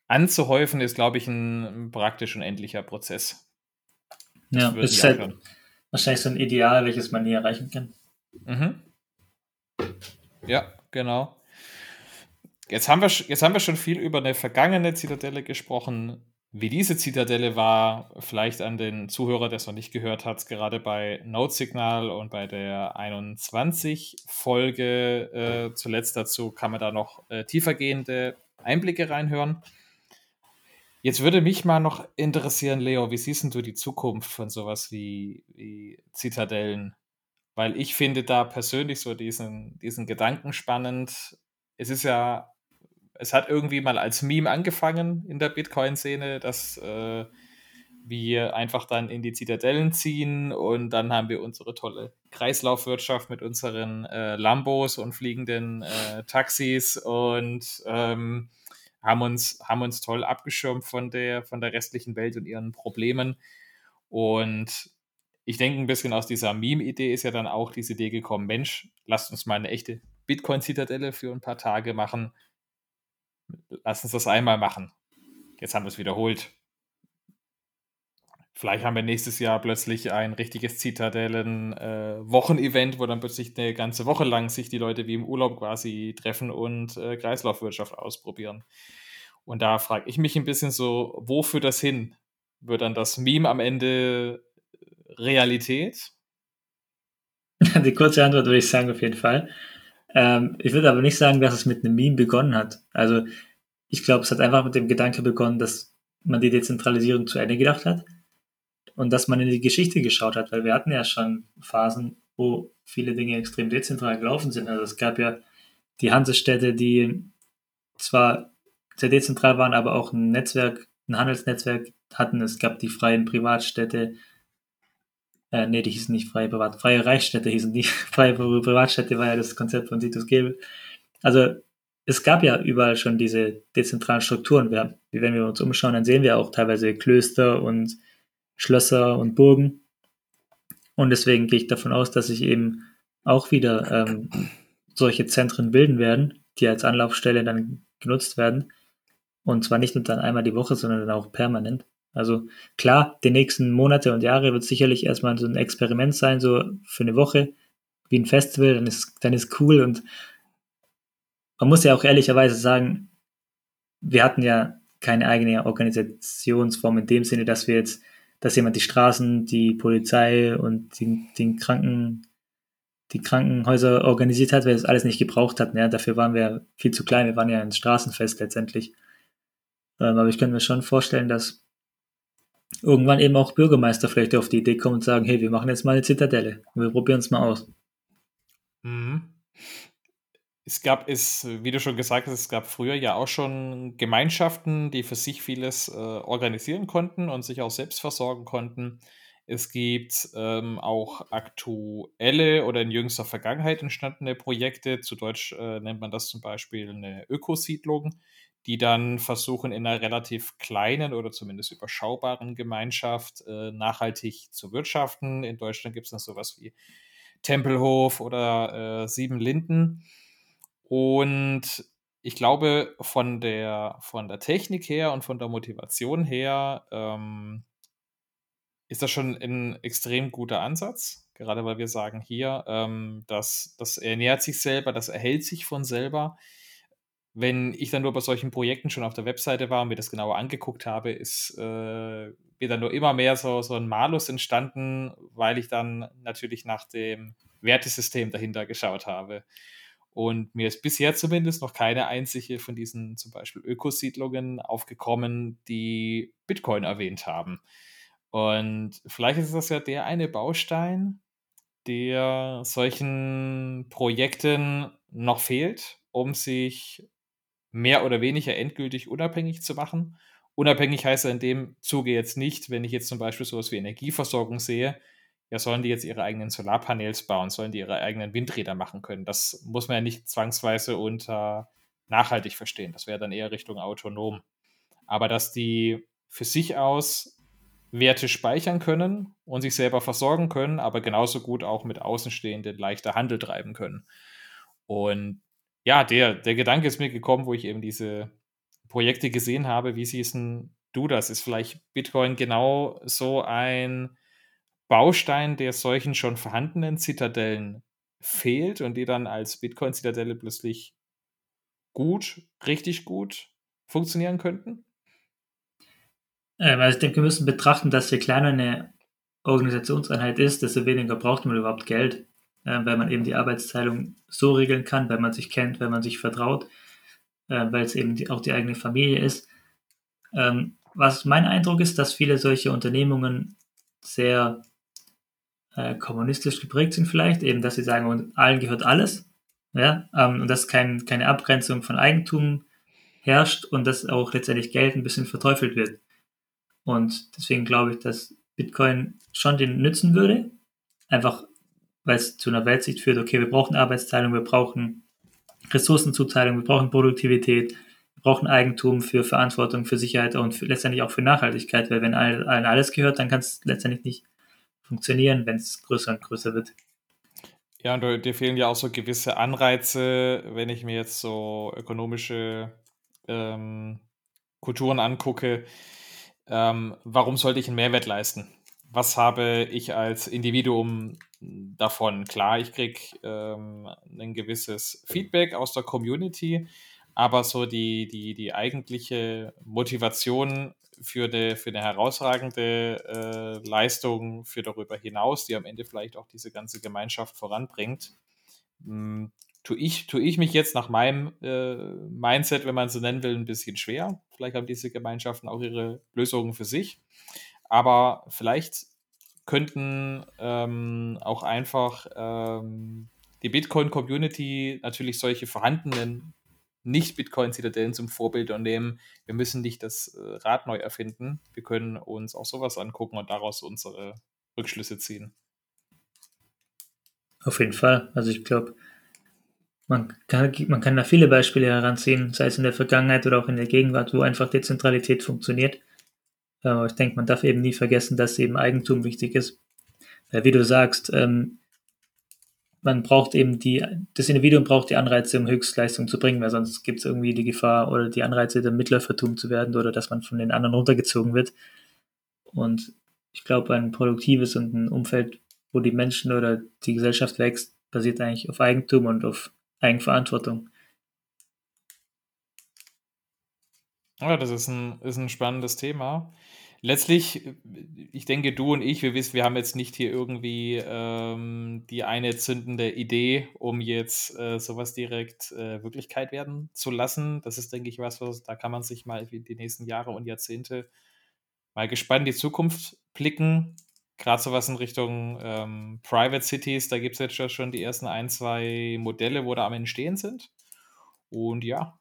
anzuhäufen, ist, glaube ich, ein praktisch unendlicher Prozess. Das ja, ist halt wahrscheinlich so ein Ideal, welches man nie erreichen kann. Mhm. Ja, genau. Jetzt haben, wir, jetzt haben wir schon viel über eine vergangene Zitadelle gesprochen. Wie diese Zitadelle war, vielleicht an den Zuhörer, der es noch nicht gehört hat, gerade bei Note Signal und bei der 21-Folge äh, zuletzt dazu kann man da noch äh, tiefergehende Einblicke reinhören. Jetzt würde mich mal noch interessieren, Leo, wie siehst du die Zukunft von sowas wie, wie Zitadellen? Weil ich finde da persönlich so diesen, diesen Gedanken spannend. Es ist ja es hat irgendwie mal als Meme angefangen in der Bitcoin-Szene, dass äh, wir einfach dann in die Zitadellen ziehen und dann haben wir unsere tolle Kreislaufwirtschaft mit unseren äh, Lambos und fliegenden äh, Taxis und ähm, haben, uns, haben uns toll abgeschirmt von der, von der restlichen Welt und ihren Problemen. Und ich denke, ein bisschen aus dieser Meme-Idee ist ja dann auch diese Idee gekommen, Mensch, lasst uns mal eine echte Bitcoin-Zitadelle für ein paar Tage machen lass uns das einmal machen. Jetzt haben wir es wiederholt. Vielleicht haben wir nächstes Jahr plötzlich ein richtiges Zitadellen-Wochenevent, äh, wo dann plötzlich eine ganze Woche lang sich die Leute wie im Urlaub quasi treffen und äh, Kreislaufwirtschaft ausprobieren. Und da frage ich mich ein bisschen so, wo führt das hin? Wird dann das Meme am Ende Realität? Die kurze Antwort würde ich sagen, auf jeden Fall. Ähm, ich würde aber nicht sagen, dass es mit einem Meme begonnen hat. Also ich glaube, es hat einfach mit dem Gedanke begonnen, dass man die Dezentralisierung zu Ende gedacht hat und dass man in die Geschichte geschaut hat, weil wir hatten ja schon Phasen, wo viele Dinge extrem dezentral gelaufen sind. Also es gab ja die Hansestädte, die zwar sehr dezentral waren, aber auch ein Netzwerk, ein Handelsnetzwerk hatten. Es gab die freien Privatstädte, äh, nee, die hießen nicht freie Privat, freie Reichsstädte hießen die. freie Privatstädte war ja das Konzept von Titus Gebel. Also es gab ja überall schon diese dezentralen Strukturen. Wir, wenn wir uns umschauen, dann sehen wir auch teilweise Klöster und Schlösser und Burgen. Und deswegen gehe ich davon aus, dass sich eben auch wieder ähm, solche Zentren bilden werden, die als Anlaufstelle dann genutzt werden. Und zwar nicht nur dann einmal die Woche, sondern dann auch permanent. Also klar, die nächsten Monate und Jahre wird sicherlich erstmal so ein Experiment sein, so für eine Woche, wie ein Festival, dann ist, dann ist cool und man muss ja auch ehrlicherweise sagen, wir hatten ja keine eigene Organisationsform in dem Sinne, dass wir jetzt, dass jemand die Straßen, die Polizei und die, den Kranken, die Krankenhäuser organisiert hat, weil das alles nicht gebraucht hatten. Ja, dafür waren wir viel zu klein. Wir waren ja ein Straßenfest letztendlich. Ähm, aber ich könnte mir schon vorstellen, dass irgendwann eben auch Bürgermeister vielleicht auf die Idee kommen und sagen, hey, wir machen jetzt mal eine Zitadelle und wir probieren es mal aus. Mhm. Es gab es, wie du schon gesagt hast, es gab früher ja auch schon Gemeinschaften, die für sich vieles äh, organisieren konnten und sich auch selbst versorgen konnten. Es gibt ähm, auch aktuelle oder in jüngster Vergangenheit entstandene Projekte. Zu Deutsch äh, nennt man das zum Beispiel eine Ökosiedlung, die dann versuchen, in einer relativ kleinen oder zumindest überschaubaren Gemeinschaft äh, nachhaltig zu wirtschaften. In Deutschland gibt es dann sowas wie Tempelhof oder äh, Sieben Linden. Und ich glaube, von der, von der Technik her und von der Motivation her ähm, ist das schon ein extrem guter Ansatz. Gerade weil wir sagen hier, ähm, dass das ernährt sich selber, das erhält sich von selber wenn ich dann nur bei solchen Projekten schon auf der Webseite war und mir das genauer angeguckt habe, ist äh, mir dann nur immer mehr so, so ein Malus entstanden, weil ich dann natürlich nach dem Wertesystem dahinter geschaut habe. Und mir ist bisher zumindest noch keine einzige von diesen zum Beispiel Ökosiedlungen aufgekommen, die Bitcoin erwähnt haben. Und vielleicht ist das ja der eine Baustein, der solchen Projekten noch fehlt, um sich mehr oder weniger endgültig unabhängig zu machen. Unabhängig heißt in dem Zuge jetzt nicht, wenn ich jetzt zum Beispiel sowas wie Energieversorgung sehe, ja, sollen die jetzt ihre eigenen Solarpanels bauen, sollen die ihre eigenen Windräder machen können. Das muss man ja nicht zwangsweise unter nachhaltig verstehen. Das wäre dann eher Richtung autonom. Aber dass die für sich aus Werte speichern können und sich selber versorgen können, aber genauso gut auch mit Außenstehenden leichter Handel treiben können. Und ja, der, der Gedanke ist mir gekommen, wo ich eben diese Projekte gesehen habe. Wie siehst du das? Ist vielleicht Bitcoin genau so ein Baustein, der solchen schon vorhandenen Zitadellen fehlt und die dann als Bitcoin-Zitadelle plötzlich gut, richtig gut funktionieren könnten? Ähm, also ich denke, wir müssen betrachten, dass je kleiner eine Organisationseinheit ist, desto weniger braucht man überhaupt Geld, äh, weil man eben die Arbeitsteilung so regeln kann, weil man sich kennt, weil man sich vertraut, äh, weil es eben die, auch die eigene Familie ist. Ähm, was mein Eindruck ist, dass viele solche Unternehmungen sehr äh, kommunistisch geprägt sind vielleicht, eben, dass sie sagen, allen gehört alles, ja, ähm, und dass kein, keine Abgrenzung von Eigentum herrscht und dass auch letztendlich Geld ein bisschen verteufelt wird. Und deswegen glaube ich, dass Bitcoin schon den nützen würde. Einfach, weil es zu einer Weltsicht führt, okay, wir brauchen Arbeitsteilung, wir brauchen Ressourcenzuteilung, wir brauchen Produktivität, wir brauchen Eigentum für Verantwortung, für Sicherheit und für, letztendlich auch für Nachhaltigkeit, weil wenn allen alles gehört, dann kann es letztendlich nicht funktionieren, wenn es größer und größer wird. Ja, und dir fehlen ja auch so gewisse Anreize, wenn ich mir jetzt so ökonomische ähm, Kulturen angucke, ähm, warum sollte ich einen Mehrwert leisten? Was habe ich als Individuum davon? Klar, ich kriege ähm, ein gewisses Feedback aus der Community, aber so die, die, die eigentliche Motivation für eine, für eine herausragende äh, Leistung für darüber hinaus, die am Ende vielleicht auch diese ganze Gemeinschaft voranbringt, mh, hm, tue ich, tue ich mich jetzt nach meinem äh, Mindset, wenn man so nennen will, ein bisschen schwer. Vielleicht haben diese Gemeinschaften auch ihre Lösungen für sich. Aber vielleicht könnten ähm, auch einfach ähm, die Bitcoin-Community natürlich solche vorhandenen nicht-Bitcoin-Zitadellen zum Vorbild und nehmen. Wir müssen nicht das äh, Rad neu erfinden. Wir können uns auch sowas angucken und daraus unsere Rückschlüsse ziehen. Auf jeden Fall. Also ich glaube, man kann, man kann da viele Beispiele heranziehen, sei es in der Vergangenheit oder auch in der Gegenwart, wo einfach Dezentralität funktioniert. Aber ich denke, man darf eben nie vergessen, dass eben Eigentum wichtig ist. Weil, wie du sagst, ähm, man braucht eben die, das Individuum braucht die Anreize, um Höchstleistung zu bringen, weil sonst gibt es irgendwie die Gefahr oder die Anreize, der Mitläufertum zu werden oder dass man von den anderen runtergezogen wird. Und ich glaube, ein produktives und ein Umfeld, wo die Menschen oder die Gesellschaft wächst, basiert eigentlich auf Eigentum und auf Eigenverantwortung. Ja, das ist ein, ist ein spannendes Thema. Letztlich, ich denke, du und ich, wir wissen, wir haben jetzt nicht hier irgendwie ähm, die eine zündende Idee, um jetzt äh, sowas direkt äh, Wirklichkeit werden zu lassen. Das ist, denke ich, was, was da kann man sich mal die nächsten Jahre und Jahrzehnte mal gespannt in die Zukunft blicken gerade sowas in Richtung ähm, Private Cities, da gibt es jetzt schon die ersten ein, zwei Modelle, wo da am Entstehen sind. Und ja,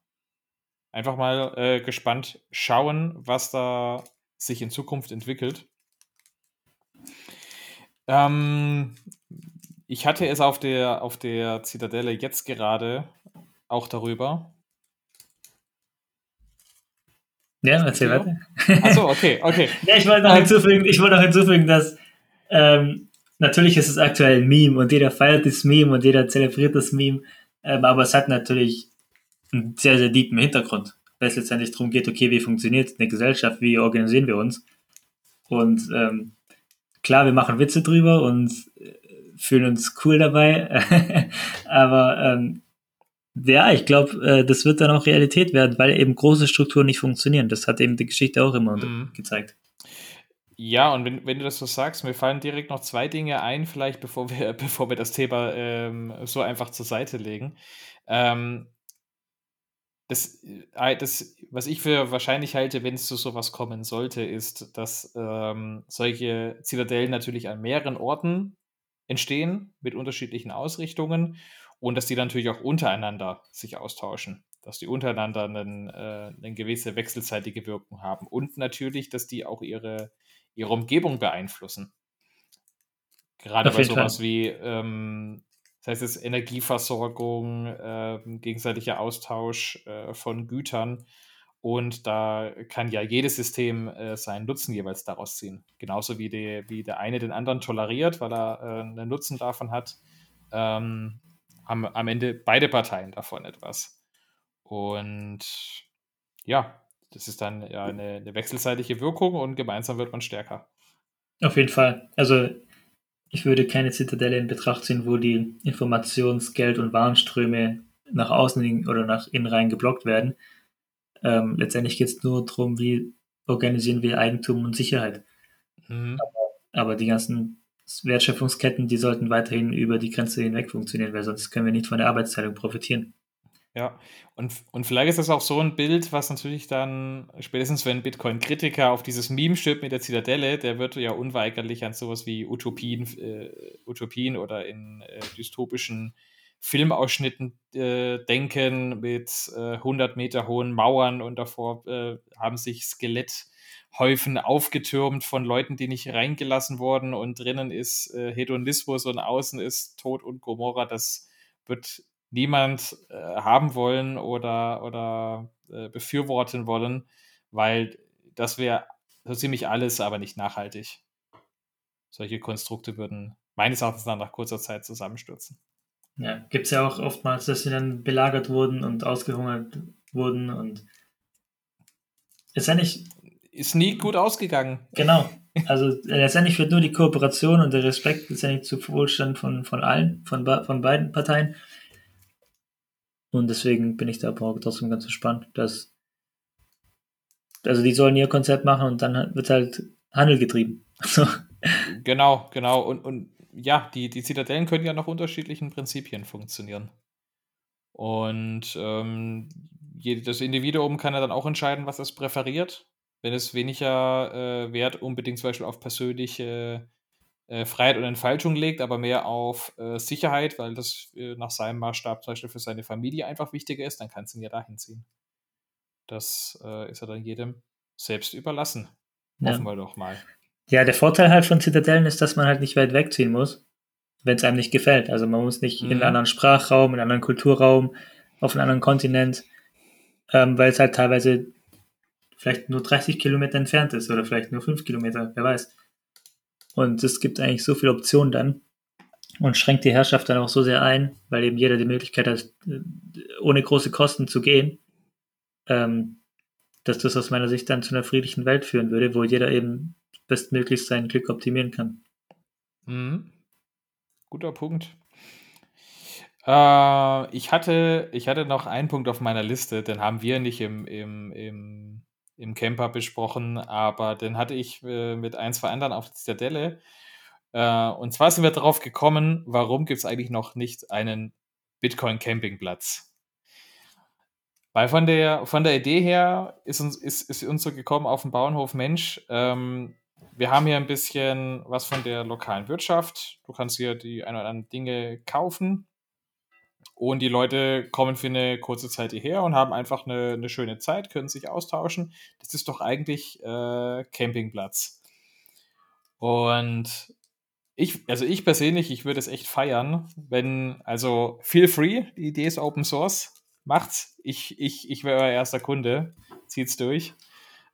einfach mal äh, gespannt schauen, was da sich in Zukunft entwickelt. Ähm, ich hatte es auf der, auf der Zitadelle jetzt gerade auch darüber. Ja, erzähl weiter. Achso, okay, okay. ja, ich wollte noch ähm, hinzufügen, ich wollte noch hinzufügen, dass ähm, natürlich ist es aktuell ein Meme und jeder feiert das Meme und jeder zelebriert das Meme, ähm, aber es hat natürlich einen sehr, sehr deepen Hintergrund, weil es letztendlich darum geht, okay, wie funktioniert eine Gesellschaft, wie organisieren wir uns? Und ähm, klar, wir machen Witze drüber und äh, fühlen uns cool dabei, aber ähm, ja, ich glaube, äh, das wird dann auch Realität werden, weil eben große Strukturen nicht funktionieren. Das hat eben die Geschichte auch immer mhm. gezeigt. Ja, und wenn, wenn du das so sagst, mir fallen direkt noch zwei Dinge ein, vielleicht bevor wir, bevor wir das Thema ähm, so einfach zur Seite legen. Ähm, das, äh, das, was ich für wahrscheinlich halte, wenn es zu sowas kommen sollte, ist, dass ähm, solche Zitadellen natürlich an mehreren Orten entstehen mit unterschiedlichen Ausrichtungen und dass die natürlich auch untereinander sich austauschen, dass die untereinander einen, äh, eine gewisse wechselseitige Wirkung haben und natürlich, dass die auch ihre, ihre Umgebung beeinflussen. Gerade bei sowas Fall. wie ähm, das heißt es Energieversorgung, äh, gegenseitiger Austausch äh, von Gütern. Und da kann ja jedes System äh, seinen Nutzen jeweils daraus ziehen. Genauso wie, die, wie der eine den anderen toleriert, weil er äh, einen Nutzen davon hat, ähm, haben am Ende beide Parteien davon etwas. Und ja, das ist dann ja eine, eine wechselseitige Wirkung und gemeinsam wird man stärker. Auf jeden Fall. Also ich würde keine Zitadelle in Betracht ziehen, wo die Informations-, Geld- und Warenströme nach außen oder nach innen rein geblockt werden. Ähm, letztendlich geht es nur darum, wie organisieren wir Eigentum und Sicherheit. Mhm. Aber, aber, die ganzen Wertschöpfungsketten, die sollten weiterhin über die Grenze hinweg funktionieren, weil sonst können wir nicht von der Arbeitsteilung profitieren. Ja, und, und vielleicht ist das auch so ein Bild, was natürlich dann, spätestens wenn Bitcoin-Kritiker auf dieses Meme stirbt mit der Zitadelle, der wird ja unweigerlich an sowas wie Utopien, äh, Utopien oder in äh, dystopischen Filmausschnitten äh, denken mit 100 äh, Meter hohen Mauern und davor äh, haben sich Skeletthäufen aufgetürmt von Leuten, die nicht reingelassen wurden und drinnen ist äh, Hedonismus und außen ist Tod und Gomorra. Das wird niemand äh, haben wollen oder, oder äh, befürworten wollen, weil das wäre so ziemlich alles, aber nicht nachhaltig. Solche Konstrukte würden meines Erachtens dann nach kurzer Zeit zusammenstürzen. Ja, gibt es ja auch oftmals, dass sie dann belagert wurden und ausgehungert wurden und ist ja nicht. Ist nie gut ausgegangen. Genau. Also letztendlich wird nur die Kooperation und der Respekt letztendlich zu Wohlstand von, von allen, von, von beiden Parteien und deswegen bin ich da aber trotzdem ganz gespannt, dass also die sollen ihr Konzept machen und dann wird halt Handel getrieben. genau, genau. Und, und ja, die, die Zitadellen können ja nach unterschiedlichen Prinzipien funktionieren. Und ähm, das Individuum kann ja dann auch entscheiden, was es präferiert. Wenn es weniger äh, Wert unbedingt zum Beispiel auf persönliche äh, Freiheit und Entfaltung legt, aber mehr auf äh, Sicherheit, weil das äh, nach seinem Maßstab zum Beispiel für seine Familie einfach wichtiger ist, dann kann es ihn ja dahin ziehen. Das äh, ist ja dann jedem selbst überlassen. Ja. Hoffen wir doch mal. Ja, der Vorteil halt von Zitadellen ist, dass man halt nicht weit wegziehen muss, wenn es einem nicht gefällt. Also man muss nicht mhm. in einen mhm. anderen Sprachraum, in einen anderen Kulturraum, auf einen anderen Kontinent, ähm, weil es halt teilweise vielleicht nur 30 Kilometer entfernt ist oder vielleicht nur 5 Kilometer, wer weiß. Und es gibt eigentlich so viele Optionen dann und schränkt die Herrschaft dann auch so sehr ein, weil eben jeder die Möglichkeit hat, ohne große Kosten zu gehen, ähm, dass das aus meiner Sicht dann zu einer friedlichen Welt führen würde, wo jeder eben bestmöglichst sein Glück optimieren kann. Mhm. Guter Punkt. Äh, ich, hatte, ich hatte noch einen Punkt auf meiner Liste, den haben wir nicht im, im, im im Camper besprochen, aber den hatte ich äh, mit ein, zwei anderen auf der Zitadelle. Äh, und zwar sind wir darauf gekommen, warum gibt es eigentlich noch nicht einen Bitcoin-Campingplatz? Weil von der, von der Idee her ist uns, ist, ist uns so gekommen auf dem Bauernhof Mensch, ähm, wir haben hier ein bisschen was von der lokalen Wirtschaft. Du kannst hier die ein oder anderen Dinge kaufen. Und die Leute kommen für eine kurze Zeit hierher und haben einfach eine, eine schöne Zeit, können sich austauschen. Das ist doch eigentlich äh, Campingplatz. Und ich, also ich persönlich, ich würde es echt feiern, wenn, also feel free, die Idee ist Open Source, macht's. Ich, ich, ich wäre euer erster Kunde, zieht's durch.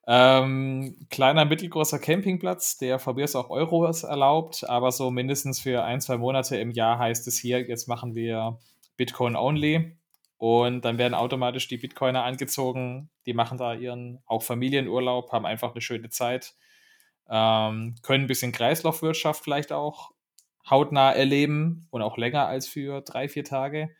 Ähm, kleiner, mittelgroßer Campingplatz, der von mir auch Euros erlaubt, aber so mindestens für ein, zwei Monate im Jahr heißt es hier, jetzt machen wir Bitcoin only. Und dann werden automatisch die Bitcoiner angezogen, die machen da ihren auch Familienurlaub, haben einfach eine schöne Zeit, ähm, können ein bisschen Kreislaufwirtschaft vielleicht auch hautnah erleben und auch länger als für drei, vier Tage.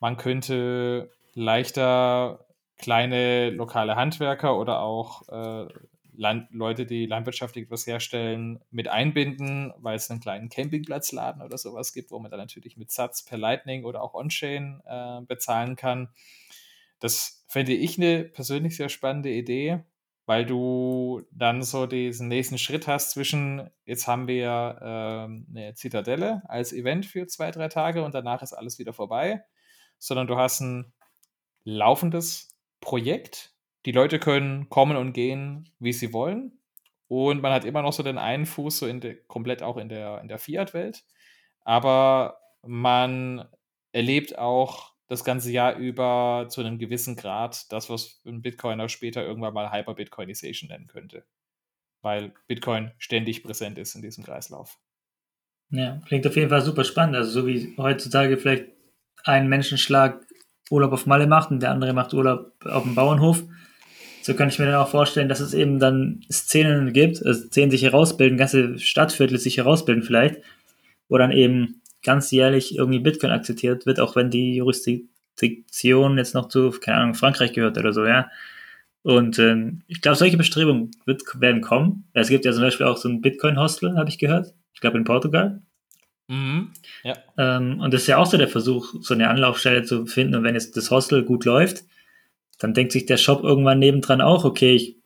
Man könnte leichter kleine lokale Handwerker oder auch äh, Land Leute, die landwirtschaftlich etwas herstellen, mit einbinden, weil es einen kleinen Campingplatzladen oder sowas gibt, wo man dann natürlich mit Satz per Lightning oder auch On-Chain äh, bezahlen kann. Das fände ich eine persönlich sehr spannende Idee, weil du dann so diesen nächsten Schritt hast zwischen, jetzt haben wir ähm, eine Zitadelle als Event für zwei, drei Tage und danach ist alles wieder vorbei, sondern du hast ein laufendes Projekt. Die Leute können kommen und gehen, wie sie wollen. Und man hat immer noch so den einen Fuß so in de, komplett auch in der, in der Fiat-Welt. Aber man erlebt auch das ganze Jahr über zu einem gewissen Grad das, was ein Bitcoiner später irgendwann mal Hyper-Bitcoinization nennen könnte. Weil Bitcoin ständig präsent ist in diesem Kreislauf. Ja, klingt auf jeden Fall super spannend. Also so wie heutzutage vielleicht ein Menschenschlag Urlaub auf Malle macht und der andere macht Urlaub auf dem Bauernhof. So kann ich mir dann auch vorstellen, dass es eben dann Szenen gibt, also Szenen sich herausbilden, ganze Stadtviertel sich herausbilden vielleicht, wo dann eben ganz jährlich irgendwie Bitcoin akzeptiert wird, auch wenn die Jurisdiktion jetzt noch zu, keine Ahnung, Frankreich gehört oder so, ja. Und ähm, ich glaube, solche Bestrebungen wird, werden kommen. Es gibt ja zum Beispiel auch so ein Bitcoin-Hostel, habe ich gehört. Ich glaube in Portugal. Mhm. Ja. Ähm, und das ist ja auch so der Versuch, so eine Anlaufstelle zu finden. Und wenn jetzt das Hostel gut läuft, dann denkt sich der Shop irgendwann nebendran auch, okay, ich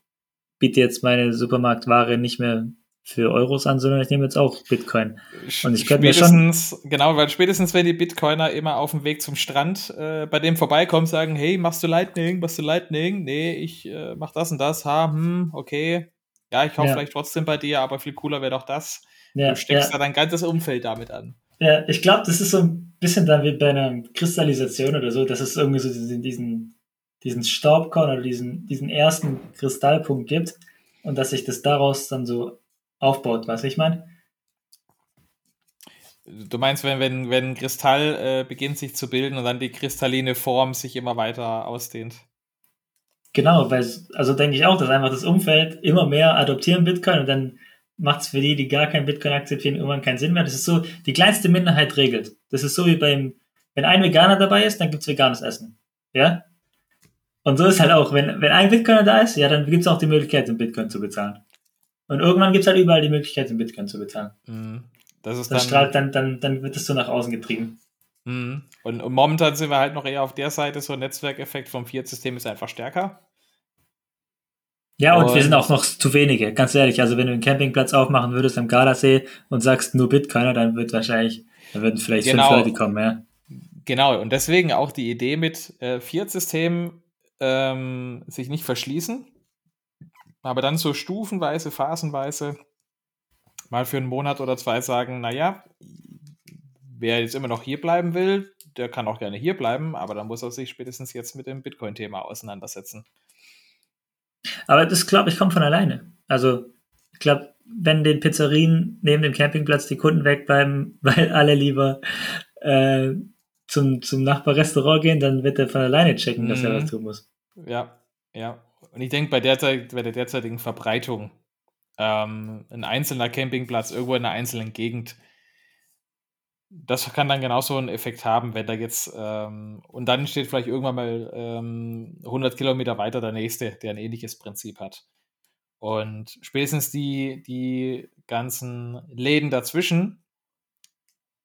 biete jetzt meine Supermarktware nicht mehr für Euros an, sondern ich nehme jetzt auch Bitcoin. Und ich könnte mir schon. Genau, weil spätestens, wenn die Bitcoiner immer auf dem Weg zum Strand äh, bei dem vorbeikommen, sagen, hey, machst du Lightning, machst du Lightning? Nee, ich äh, mach das und das, ha, hm, okay. Ja, ich hoffe ja. vielleicht trotzdem bei dir, aber viel cooler wäre doch das. Ja, du steckst ja. da dein ganzes Umfeld damit an. Ja, ich glaube, das ist so ein bisschen dann wie bei einer Kristallisation oder so, dass es irgendwie so diesen, diesen, diesen Staubkorn oder diesen, diesen ersten Kristallpunkt gibt und dass sich das daraus dann so aufbaut, weißt du, ich meine? Du meinst, wenn, wenn, wenn Kristall äh, beginnt sich zu bilden und dann die kristalline Form sich immer weiter ausdehnt? Genau, weil, also denke ich auch, dass einfach das Umfeld immer mehr adoptieren Bitcoin und dann macht es für die, die gar kein Bitcoin akzeptieren, irgendwann keinen Sinn mehr. Das ist so, die kleinste Minderheit regelt. Das ist so wie beim, wenn ein Veganer dabei ist, dann gibt es veganes Essen. Ja? Und so ist halt auch, wenn, wenn ein Bitcoiner da ist, ja, dann gibt es auch die Möglichkeit, in Bitcoin zu bezahlen. Und irgendwann gibt es halt überall die Möglichkeit, in Bitcoin zu bezahlen. Mhm. Das ist das dann, strahlt dann, dann, dann wird es so nach außen getrieben. Mhm. Und, und, momentan sind wir halt noch eher auf der Seite, so ein Netzwerkeffekt vom Fiat-System ist einfach stärker. Ja, und, und, wir sind auch noch zu wenige, ganz ehrlich. Also wenn du einen Campingplatz aufmachen würdest am Gardasee und sagst nur Bitcoiner, dann wird wahrscheinlich, dann würden vielleicht genau. fünf Leute kommen, ja. Genau, und deswegen auch die Idee mit äh, Fiat-System ähm, sich nicht verschließen, aber dann so stufenweise, phasenweise mal für einen Monat oder zwei sagen, naja, wer jetzt immer noch hier bleiben will, der kann auch gerne hier bleiben, aber dann muss er sich spätestens jetzt mit dem Bitcoin-Thema auseinandersetzen. Aber das, glaube ich, kommt von alleine. Also, ich glaube, wenn den Pizzerien neben dem Campingplatz die Kunden wegbleiben, weil alle lieber äh, zum, zum Nachbarrestaurant gehen, dann wird er von alleine checken, mhm. dass er mhm. was tun muss. Ja, ja. Und ich denke, bei, derzeit, bei der derzeitigen Verbreitung, ähm, ein einzelner Campingplatz irgendwo in einer einzelnen Gegend, das kann dann genauso einen Effekt haben, wenn da jetzt, ähm, und dann steht vielleicht irgendwann mal ähm, 100 Kilometer weiter der nächste, der ein ähnliches Prinzip hat. Und spätestens die, die ganzen Läden dazwischen,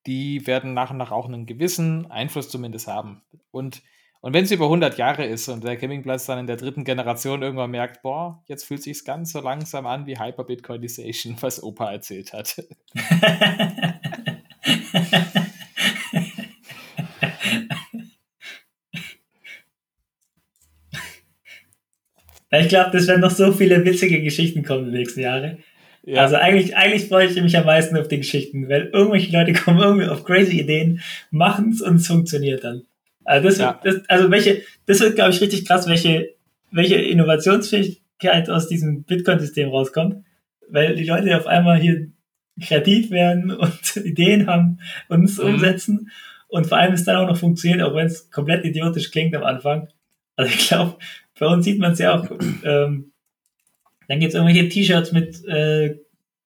die werden nach und nach auch einen gewissen Einfluss zumindest haben. Und, und wenn es über 100 Jahre ist und der Campingplatz dann in der dritten Generation irgendwann merkt, boah, jetzt fühlt sich ganz so langsam an wie Hyperbitcoinization, was Opa erzählt hat. ich glaube, das werden noch so viele witzige Geschichten kommen in den nächsten Jahren. Ja. Also eigentlich, eigentlich freue ich mich am meisten auf die Geschichten, weil irgendwelche Leute kommen irgendwie auf crazy Ideen, machen es und es funktioniert dann. Also das, ja. das, also welche, das wird, glaube ich, richtig krass, welche, welche Innovationsfähigkeit aus diesem Bitcoin-System rauskommt, weil die Leute auf einmal hier kreativ werden und Ideen haben und es mhm. umsetzen. Und vor allem es dann auch noch funktioniert, auch wenn es komplett idiotisch klingt am Anfang. Also ich glaube, bei uns sieht man es ja auch. Ähm, dann gibt es irgendwelche T-Shirts mit äh,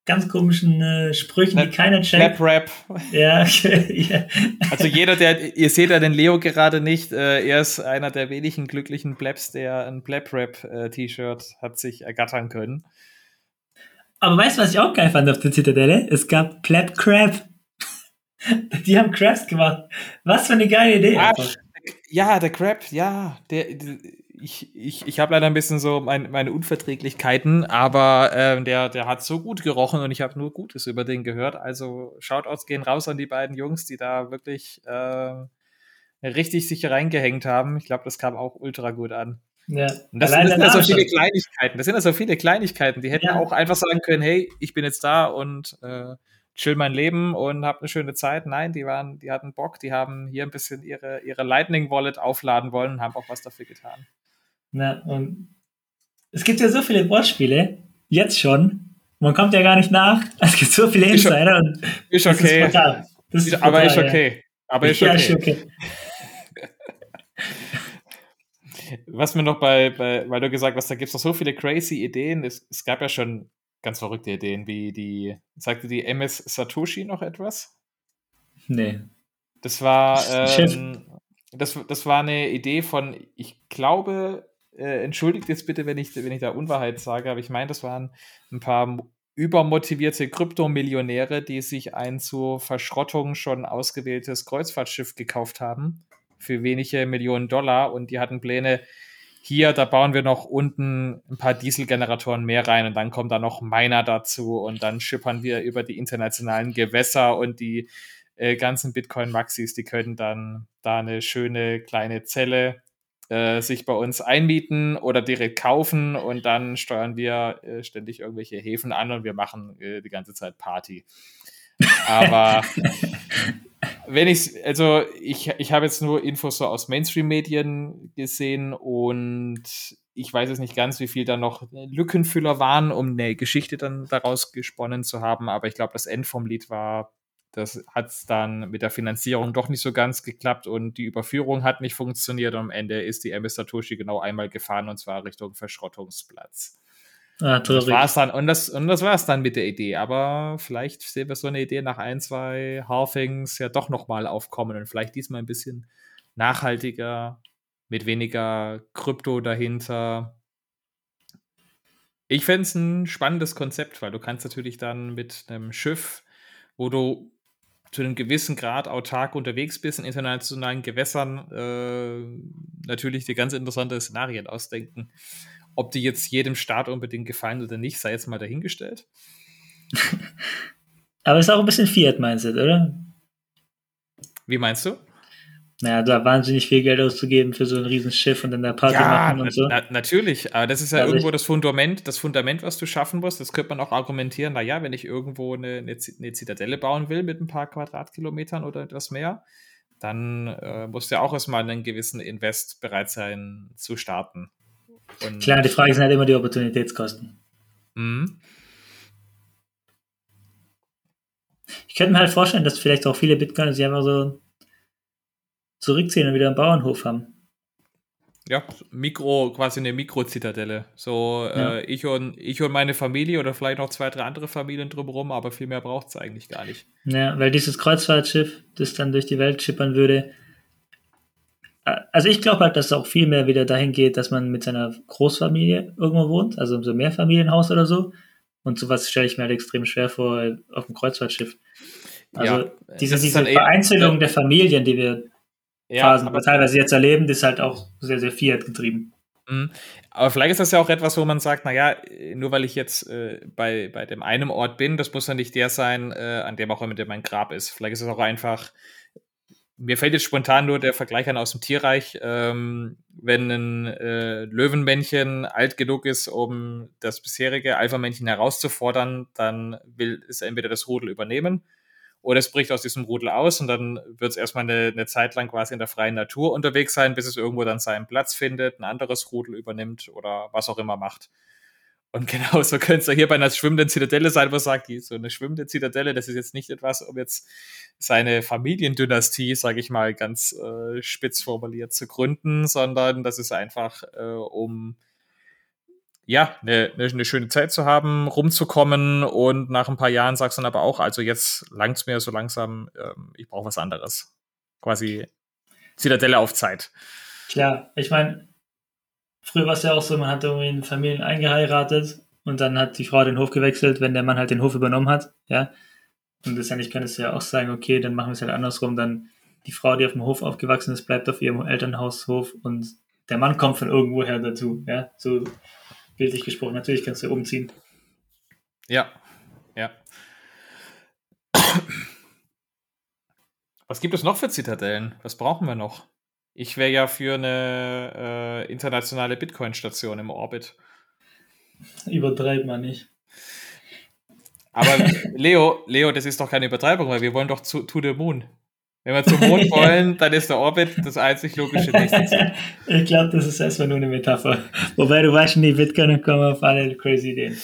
ganz komischen äh, Sprüchen, die keiner checkt. Rap. Ja, ja. Also jeder, der, ihr seht ja den Leo gerade nicht, äh, er ist einer der wenigen glücklichen Plebs, der ein Pleb-Rap-T-Shirt hat sich ergattern können. Aber weißt du, was ich auch geil fand auf der Zitadelle? Es gab Pleb Crab. Die haben Crabs gemacht. Was für eine geile Idee. Ah, ja, der Crab, ja, der, der ich, ich, ich habe leider ein bisschen so mein, meine Unverträglichkeiten, aber ähm, der, der hat so gut gerochen und ich habe nur Gutes über den gehört. Also Shoutouts gehen raus an die beiden Jungs, die da wirklich äh, richtig sich reingehängt haben. Ich glaube, das kam auch ultra gut an. Ja. Und das, Allein das sind ja so viele. Kleinigkeiten. Das sind ja so viele Kleinigkeiten. Die hätten Ja. auch einfach sagen können, hey, ich bin jetzt da und äh, chill mein Leben und hab eine schöne Zeit. Nein, die waren, die hatten Bock, die haben hier ein bisschen ihre, ihre Lightning Wallet aufladen wollen und haben auch was dafür getan. Na, und es gibt ja so viele Wortspiele, jetzt schon. Man kommt ja gar nicht nach. Es gibt so viele Ist Insider und Ist ist okay. brutal. Das ist aber brutal, ist ja. okay. Aber ist ja, okay. ist okay. Was mir noch bei, bei weil du gesagt hast, da gibt es noch so viele crazy Ideen. Es, es gab ja schon ganz verrückte Ideen, wie die, sagte die MS Satoshi noch etwas? Nee. Das war, ähm, das, das war eine Idee von, ich glaube, äh, entschuldigt jetzt bitte, wenn ich, wenn ich da Unwahrheit sage, aber ich meine, das waren ein paar mo- übermotivierte Kryptomillionäre, die sich ein zur Verschrottung schon ausgewähltes Kreuzfahrtschiff gekauft haben für wenige Millionen Dollar und die hatten Pläne, hier, da bauen wir noch unten ein paar Dieselgeneratoren mehr rein und dann kommt da noch Miner dazu und dann schippern wir über die internationalen Gewässer und die äh, ganzen Bitcoin-Maxis, die können dann da eine schöne kleine Zelle äh, sich bei uns einmieten oder direkt kaufen und dann steuern wir äh, ständig irgendwelche Häfen an und wir machen äh, die ganze Zeit Party. Aber wenn ich, also ich, ich habe jetzt nur Infos so aus Mainstream-Medien gesehen und ich weiß jetzt nicht ganz, wie viel da noch Lückenfüller waren, um eine Geschichte dann daraus gesponnen zu haben, aber ich glaube, das End vom Lied war, das hat es dann mit der Finanzierung doch nicht so ganz geklappt und die Überführung hat nicht funktioniert und am Ende ist die MS Satoshi genau einmal gefahren und zwar Richtung Verschrottungsplatz. Ah, Das traurig. war's dann, und das, und das war's dann mit der Idee. Aber vielleicht sehen wir so eine Idee nach ein, zwei Halfings ja doch nochmal aufkommen und vielleicht diesmal ein bisschen nachhaltiger, mit weniger Krypto dahinter. Ich fände es ein spannendes Konzept, weil du kannst natürlich dann mit einem Schiff, wo du zu einem gewissen Grad autark unterwegs bist in internationalen Gewässern, äh, natürlich dir ganz interessante Szenarien ausdenken. Ob die jetzt jedem Staat unbedingt gefallen oder nicht, sei jetzt mal dahingestellt. Aber ist auch ein bisschen Fiat-Mindset, oder? Wie meinst du? Naja, da wahnsinnig viel Geld auszugeben für so ein Riesenschiff und dann da Party machen und so. na, natürlich. Aber das ist ja Also irgendwo das Fundament, das Fundament, was du schaffen musst. Das könnte man auch argumentieren. Naja, wenn ich irgendwo eine, eine, Zitadelle bauen will mit ein paar Quadratkilometern oder etwas mehr, dann äh, musst du ja auch erstmal einen gewissen Invest bereit sein zu starten. Und, Klar, die Frage sind halt immer die Opportunitätskosten. Mhm. Ich könnte mir halt vorstellen, dass vielleicht auch viele Bitcoiner sich einfach so zurückziehen und wieder einen Bauernhof haben. Ja, Mikro, quasi eine Mikrozitadelle. So, Ja. äh, ich, und, ich und meine Familie oder vielleicht noch zwei, drei andere Familien drumherum, aber viel mehr braucht es eigentlich gar nicht. Ja, weil dieses Kreuzfahrtschiff, das dann durch die Welt schippern würde. äh, Also ich glaube halt, dass es auch viel mehr wieder dahin geht, dass man mit seiner Großfamilie irgendwo wohnt, also so ein Mehrfamilienhaus oder so. Und sowas stelle ich mir halt extrem schwer vor äh, auf dem Kreuzfahrtschiff. Also Ja, diese, diese Vereinzelung der Familien, die wir Ja, Phasen aber, teilweise jetzt erleben, das ist halt auch sehr, sehr Fiat getrieben. Mhm. aber vielleicht ist das ja auch etwas, wo man sagt, naja, nur weil ich jetzt äh, bei, bei dem einen Ort bin, das muss ja nicht der sein, äh, an dem auch immer mein Grab ist. Vielleicht ist es auch einfach, mir fällt jetzt spontan nur der Vergleich an aus dem Tierreich, ähm, wenn ein äh, Löwenmännchen alt genug ist, um das bisherige Alpha-Männchen herauszufordern, dann will es entweder das Rudel übernehmen oder es bricht aus diesem Rudel aus und dann wird es erstmal eine, eine Zeit lang quasi in der freien Natur unterwegs sein, bis es irgendwo dann seinen Platz findet, ein anderes Rudel übernimmt oder was auch immer macht. Und genauso könnte es ja hier bei einer schwimmenden Zitadelle sein, wo man sagt, die, so eine schwimmende Zitadelle, das ist jetzt nicht etwas, um jetzt seine Familiendynastie, sage ich mal, ganz äh, spitz formuliert zu gründen, sondern das ist einfach, äh, um ja, eine, eine, schöne Zeit zu haben, rumzukommen und nach ein paar Jahren sagst du dann aber auch, also jetzt langt's mir so langsam, ähm, ich brauche was anderes. Quasi Zitadelle auf Zeit. Klar, ich meine, früher war es ja auch so, man hat irgendwie in Familien eingeheiratet und dann hat die Frau den Hof gewechselt, wenn der Mann halt den Hof übernommen hat, ja. Und letztendlich könntest du ja auch sagen, okay, dann machen wir es halt andersrum, dann die Frau, die auf dem Hof aufgewachsen ist, bleibt auf ihrem Elternhaushof und der Mann kommt von irgendwoher dazu, ja, so bildlich gesprochen. Natürlich kannst du umziehen. Ja, ja. Was gibt es noch für Zitadellen? Was brauchen wir noch? Ich wäre ja für eine äh, internationale Bitcoin-Station im Orbit. Übertreibt man nicht. Aber Leo, Leo, das ist doch keine Übertreibung, weil wir wollen doch zu to the moon. Wenn wir zum Mond wollen, dann ist der Orbit das einzig logische nächste Ziel. ich glaube, das ist erstmal nur eine Metapher. Wobei du weißt, die Bitcoiner kommen auf alle crazy Ideen.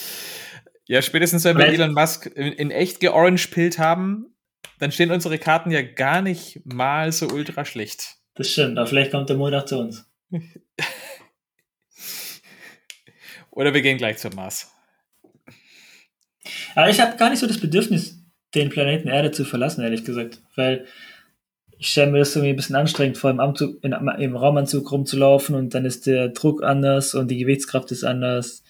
Ja, spätestens wenn wir Elon Musk in, in echt georange-pillt haben, dann stehen unsere Karten ja gar nicht mal so ultra schlecht. Das stimmt, aber vielleicht kommt der Mond auch zu uns. Oder wir gehen gleich zum Mars. Aber ich habe gar nicht so das Bedürfnis, den Planeten Erde zu verlassen, ehrlich gesagt. Weil ich stelle mir das irgendwie ein bisschen anstrengend vor, im, Anzug, in, im Raumanzug rumzulaufen und dann ist der Druck anders und die Gewichtskraft ist anders.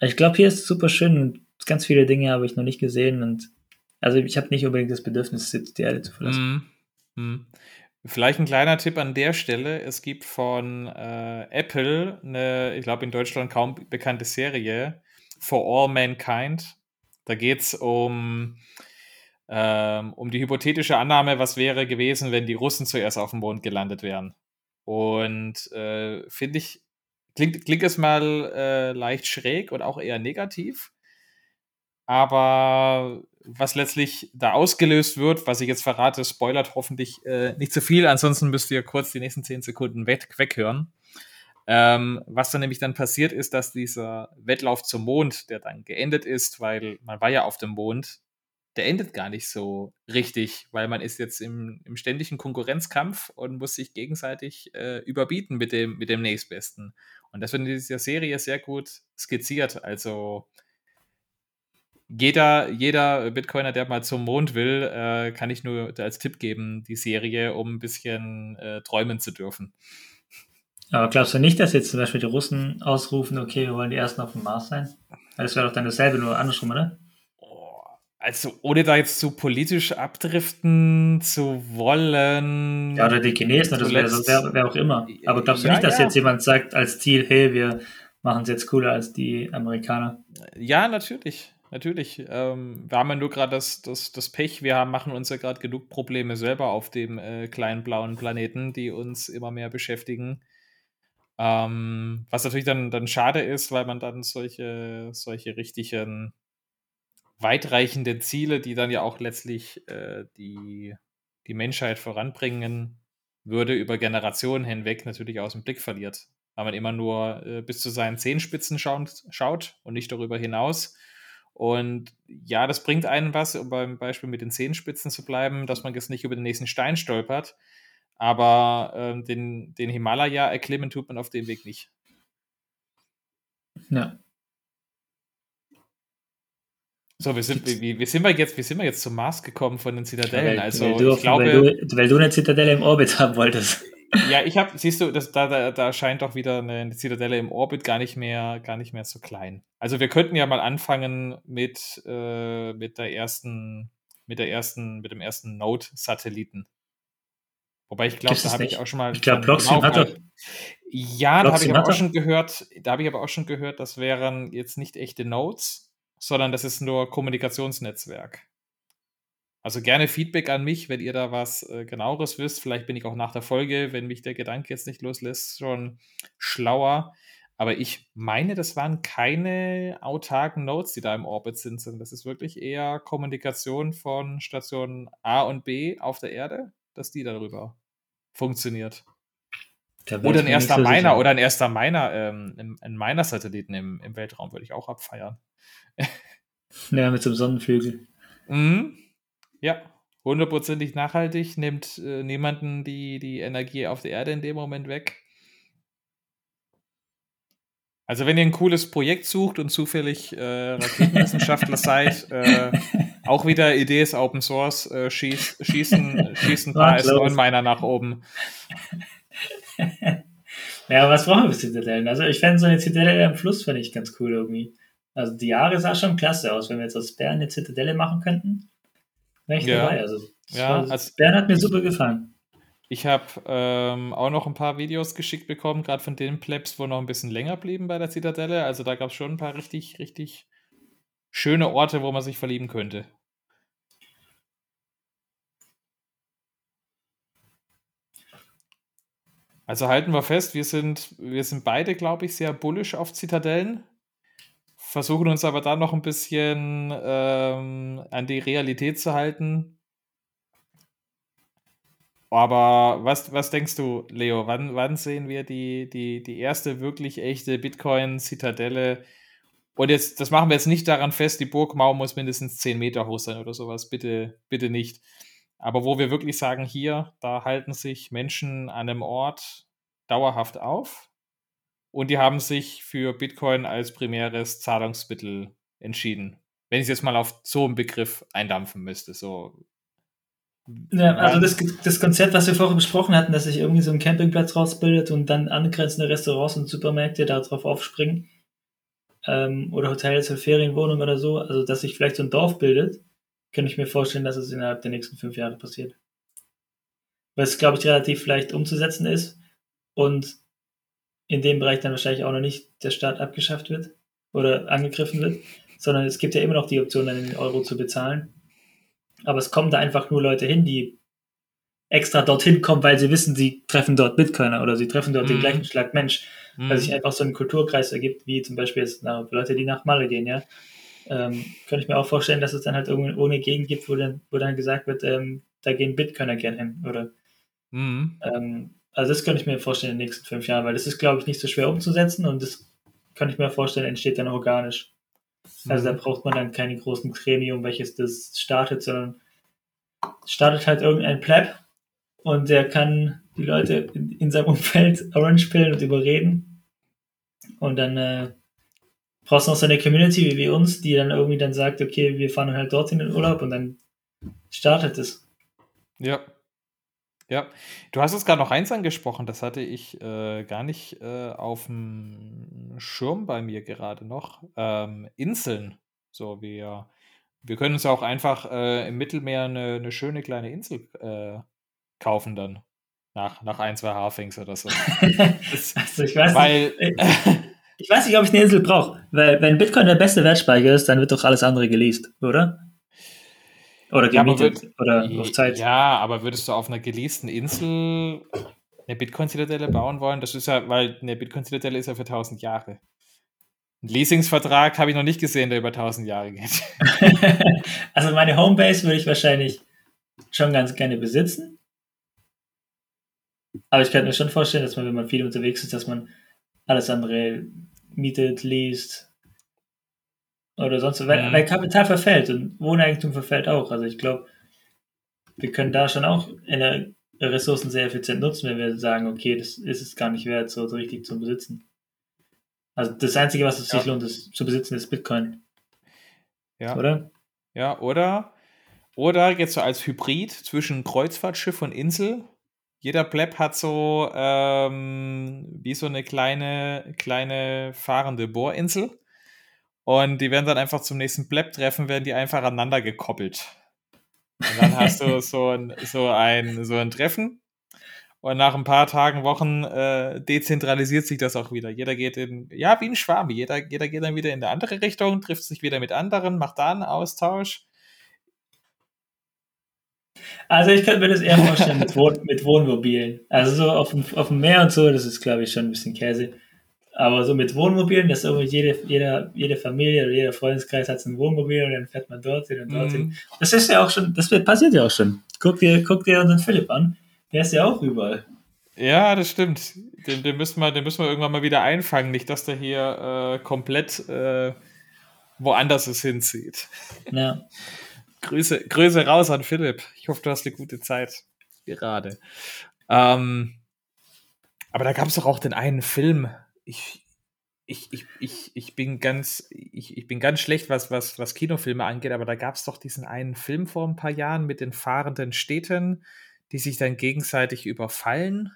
Ich glaube, hier ist es super schön und ganz viele Dinge habe ich noch nicht gesehen und also ich habe nicht unbedingt das Bedürfnis, die Erde zu verlassen. Mm, mm. Vielleicht ein kleiner Tipp an der Stelle. Es gibt von äh, Apple eine, ich glaube in Deutschland kaum bekannte Serie, For All Mankind. Da geht es um, ähm, um die hypothetische Annahme, was wäre gewesen, wenn die Russen zuerst auf dem Mond gelandet wären. Und äh, finde ich, klingt, klingt es mal äh, leicht schräg und auch eher negativ. Aber was letztlich da ausgelöst wird, was ich jetzt verrate, spoilert hoffentlich äh, nicht zu viel, ansonsten müsst ihr kurz die nächsten zehn Sekunden weg, weghören. Ähm, was dann nämlich dann passiert ist, dass dieser Wettlauf zum Mond, der dann geendet ist, weil man war ja auf dem Mond, der endet gar nicht so richtig, weil man ist jetzt im, im ständigen Konkurrenzkampf und muss sich gegenseitig äh, überbieten mit dem, mit dem nächstbesten. Und das wird in dieser Serie sehr gut skizziert. Also jeder, jeder Bitcoiner, der mal zum Mond will, äh, kann ich nur als Tipp geben, die Serie, um ein bisschen äh, träumen zu dürfen. Aber glaubst du nicht, dass jetzt zum Beispiel die Russen ausrufen, okay, wir wollen die Ersten auf dem Mars sein? Das wäre doch dann dasselbe, nur andersrum, oder? Also, ohne da jetzt zu politisch abdriften zu wollen. Ja, oder die Chinesen, oder wer, wer, wer, auch immer. Aber glaubst du ja, nicht, dass ja. jetzt jemand sagt als Ziel, hey, wir machen es jetzt cooler als die Amerikaner? Ja, natürlich natürlich. Ähm, wir haben ja nur gerade das, das, das Pech, wir haben, machen uns ja gerade genug Probleme selber auf dem äh, kleinen blauen Planeten, die uns immer mehr beschäftigen. Ähm, was natürlich dann, dann schade ist, weil man dann solche, solche richtigen weitreichenden Ziele, die dann ja auch letztlich äh, die, die Menschheit voranbringen würde, über Generationen hinweg natürlich aus dem Blick verliert. Weil man immer nur äh, bis zu seinen Zehenspitzen schaut, schaut und nicht darüber hinaus. Und ja, das bringt einen was, um beim Beispiel mit den Zehenspitzen zu bleiben, dass man jetzt nicht über den nächsten Stein stolpert. Aber ähm, den, den Himalaya erklimmen tut man auf dem Weg nicht. Ja. So, wir sind, wie, wie, sind wir jetzt, wie sind wir jetzt zum Mars gekommen von den Zitadellen? Weil, also, weil du, ich glaube, weil du, weil du eine Zitadelle im Orbit haben wolltest. Ja, ich habe, siehst du, das, da, da, da scheint doch wieder eine Zitadelle im Orbit gar nicht mehr, gar nicht mehr so klein. Also wir könnten ja mal anfangen mit, äh, mit der ersten, mit der ersten, mit dem ersten Node-Satelliten. Wobei ich glaube, da habe ich auch schon mal. Ich glaube, Blockstream genau, hat doch. Ja, da habe ich aber auch schon gehört, da habe ich aber auch schon gehört, das wären jetzt nicht echte Nodes, sondern das ist nur Kommunikationsnetzwerk. Also gerne Feedback an mich, wenn ihr da was äh, genaueres wisst. Vielleicht bin ich auch nach der Folge, wenn mich der Gedanke jetzt nicht loslässt, schon schlauer. Aber ich meine, das waren keine autarken Nodes, die da im Orbit sind, sondern das ist wirklich eher Kommunikation von Stationen A und B auf der Erde, dass die darüber funktioniert. Oder ein erster Miner oder ein erster Miner, ähm, ein Miner-Satelliten im, im Weltraum würde ich auch abfeiern. ja, mit so einem Sonnenflügel. Mhm. Ja, hundertprozentig nachhaltig, nimmt äh, niemanden die, die Energie auf der Erde in dem Moment weg. Also wenn ihr ein cooles Projekt sucht und zufällig äh, Raketenwissenschaftler seid, äh, auch wieder Idee ist Open Source, äh, schieß, schießen, schießen ein paar S9-Miner nach oben. ja, was brauchen wir für Zitadellen? Also ich fände so eine Zitadelle am Fluss, finde ich ganz cool irgendwie. Also die Jahre sah schon klasse aus. Wenn wir jetzt aus Bern eine Zitadelle machen könnten, wäre ich ja. dabei. Also, ja, also Bern hat mir super gefallen. Ich habe ähm, auch noch ein paar Videos geschickt bekommen, gerade von den Plebs, wo noch ein bisschen länger blieben bei der Zitadelle. Also da gab es schon ein paar richtig, richtig schöne Orte, wo man sich verlieben könnte. Also halten wir fest, wir sind, wir sind beide, glaube ich, sehr bullish auf Zitadellen, versuchen uns aber da noch ein bisschen ähm, an die Realität zu halten. Aber was, was denkst du, Leo? Wann, wann sehen wir die, die, die erste wirklich echte Bitcoin-Zitadelle? Und jetzt, das machen wir jetzt nicht daran fest, die Burgmauer muss mindestens 10 Meter hoch sein oder sowas. Bitte, bitte nicht. Aber wo wir wirklich sagen, hier, da halten sich Menschen an einem Ort dauerhaft auf und die haben sich für Bitcoin als primäres Zahlungsmittel entschieden. Wenn ich es jetzt mal auf so einen Begriff eindampfen müsste, so ja, also das, das Konzept, was wir vorher besprochen hatten, dass sich irgendwie so ein Campingplatz rausbildet und dann angrenzende Restaurants und Supermärkte darauf aufspringen, ähm, oder Hotels oder Ferienwohnungen oder so, also dass sich vielleicht so ein Dorf bildet, kann ich mir vorstellen, dass es innerhalb der nächsten fünf Jahre passiert. Weil es, glaube ich, relativ leicht umzusetzen ist und in dem Bereich dann wahrscheinlich auch noch nicht der Staat abgeschafft wird oder angegriffen wird, sondern es gibt ja immer noch die Option, dann in Euro zu bezahlen aber es kommen da einfach nur Leute hin, die extra dorthin kommen, weil sie wissen, sie treffen dort Bitcoiner oder sie treffen dort mhm. den gleichen Schlag Mensch, mhm. weil sich einfach so ein Kulturkreis ergibt, wie zum Beispiel jetzt na, Leute, die nach Malle gehen, ja. Ähm, könnte ich mir auch vorstellen, dass es dann halt irgendwo ohne Gegend gibt, wo dann, wo dann gesagt wird, ähm, da gehen Bitcoiner gern hin, oder? Mhm. Ähm, also das könnte ich mir vorstellen in den nächsten fünf Jahren, weil das ist, glaube ich, nicht so schwer umzusetzen und das kann ich mir vorstellen, entsteht dann organisch. Also da mhm. braucht man dann keine großen Gremium, welches das startet, sondern startet halt irgendein Pleb und der kann die Leute in, in seinem Umfeld Orange pillen und überreden. Und dann äh, brauchst du noch so eine Community wie wir uns, die dann irgendwie dann sagt, okay, wir fahren halt dorthin in den Urlaub und dann startet es. Ja. Ja, du hast es gerade noch eins angesprochen, das hatte ich äh, gar nicht äh, auf dem Schirm bei mir gerade noch. Ähm, Inseln. So, wir, wir können uns ja auch einfach äh, im Mittelmeer eine, eine, schöne kleine Insel äh, kaufen dann. Nach, nach ein, zwei Hafings oder so. Das, also ich weiß weil, nicht. Ich weiß nicht, ob ich eine Insel brauche. Weil wenn Bitcoin der beste Wertspeicher ist, dann wird doch alles andere geleast, oder? Oder gemietet ja, oder auf Zeit. Ja, aber würdest du auf einer geleasten Insel eine Bitcoin-Zitadelle bauen wollen? Das ist ja, weil eine Bitcoin-Zitadelle ist ja für 1000 Jahre. Ein Leasingsvertrag habe ich noch nicht gesehen, der über 1000 Jahre geht. also meine Homebase würde ich wahrscheinlich schon ganz gerne besitzen. Aber ich könnte mir schon vorstellen, dass man, wenn man viel unterwegs ist, dass man alles andere mietet, liest, oder sonst, mhm. weil, weil Kapital verfällt und Wohneigentum verfällt auch. Also ich glaube, wir können da schon auch Ressourcen sehr effizient nutzen, wenn wir sagen, okay, das ist es gar nicht wert, so, so richtig zu besitzen. Also das Einzige, was es ja. sich lohnt, ist, zu besitzen, ist Bitcoin. Ja. Oder? Ja, oder, oder jetzt so als Hybrid zwischen Kreuzfahrtschiff und Insel. Jeder Pleb hat so ähm, wie so eine kleine, kleine fahrende Bohrinsel. Und die werden dann einfach zum nächsten Bleb-Treffen, werden die einfach aneinander gekoppelt. Und dann hast du so ein, so ein, so ein Treffen. Und nach ein paar Tagen, Wochen äh, dezentralisiert sich das auch wieder. Jeder geht in, ja, wie ein Schwarm. Jeder, jeder geht dann wieder in eine andere Richtung, trifft sich wieder mit anderen, macht da einen Austausch. Also ich könnte mir das eher vorstellen mit, Wohn mit Wohnmobilen. Also so auf dem, auf dem Meer und so, das ist, glaube ich, schon ein bisschen Käse. Aber so mit Wohnmobilen, dass irgendwie jede, jede, jede Familie oder jeder Freundeskreis hat ein Wohnmobil und dann fährt man dorthin und dorthin. Mhm. Das ist ja auch schon, das passiert ja auch schon. Guck dir, guck dir unseren Philipp an. Der ist ja auch überall. Ja, das stimmt. Den, den, müssen wir, den müssen wir irgendwann mal wieder einfangen. Nicht, dass der hier äh, komplett äh, woanders es hinzieht. Ja. Grüße, Grüße raus an Philipp. Ich hoffe, du hast eine gute Zeit. Gerade. Ähm, aber da gab es doch auch den einen Film, ich, ich, ich, ich, ich bin ganz, ich, ich bin ganz schlecht, was, was, was Kinofilme angeht, aber da gab es doch diesen einen Film vor ein paar Jahren mit den fahrenden Städten, die sich dann gegenseitig überfallen.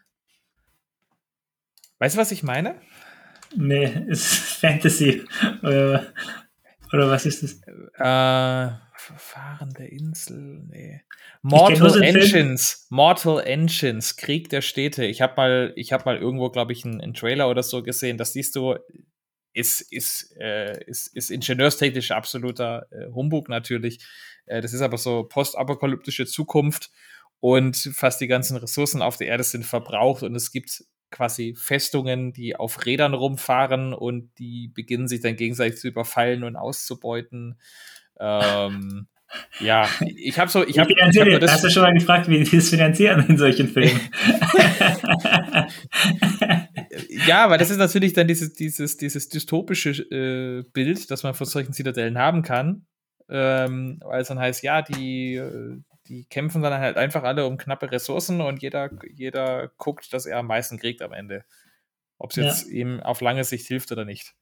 Weißt du, was ich meine? Nee, ist Fantasy. Oder, oder was ist das? Äh, fahrende Insel, nee. Mortal Engines, Mortal Engines, Krieg der Städte. Ich habe mal, ich habe mal irgendwo, glaube ich, einen, einen, Trailer oder so gesehen. Das siehst du, ist, ist, äh, ist, ist ingenieurstechnisch absoluter äh, Humbug natürlich. Äh, das ist aber so postapokalyptische Zukunft und fast die ganzen Ressourcen auf der Erde sind verbraucht und es gibt quasi Festungen, die auf Rädern rumfahren und die beginnen sich dann gegenseitig zu überfallen und auszubeuten. Ähm, ja, ich habe so, ich habe. Hab das hast du schon mal gefragt, wie die das finanzieren in solchen Filmen? ja, weil das ist natürlich dann dieses, dieses, dieses dystopische äh, Bild, das man von solchen Zitadellen haben kann. Ähm, weil es dann heißt, ja, die, die kämpfen dann halt einfach alle um knappe Ressourcen und jeder, jeder guckt, dass er am meisten kriegt am Ende. Ob es jetzt ja. ihm auf lange Sicht hilft oder nicht.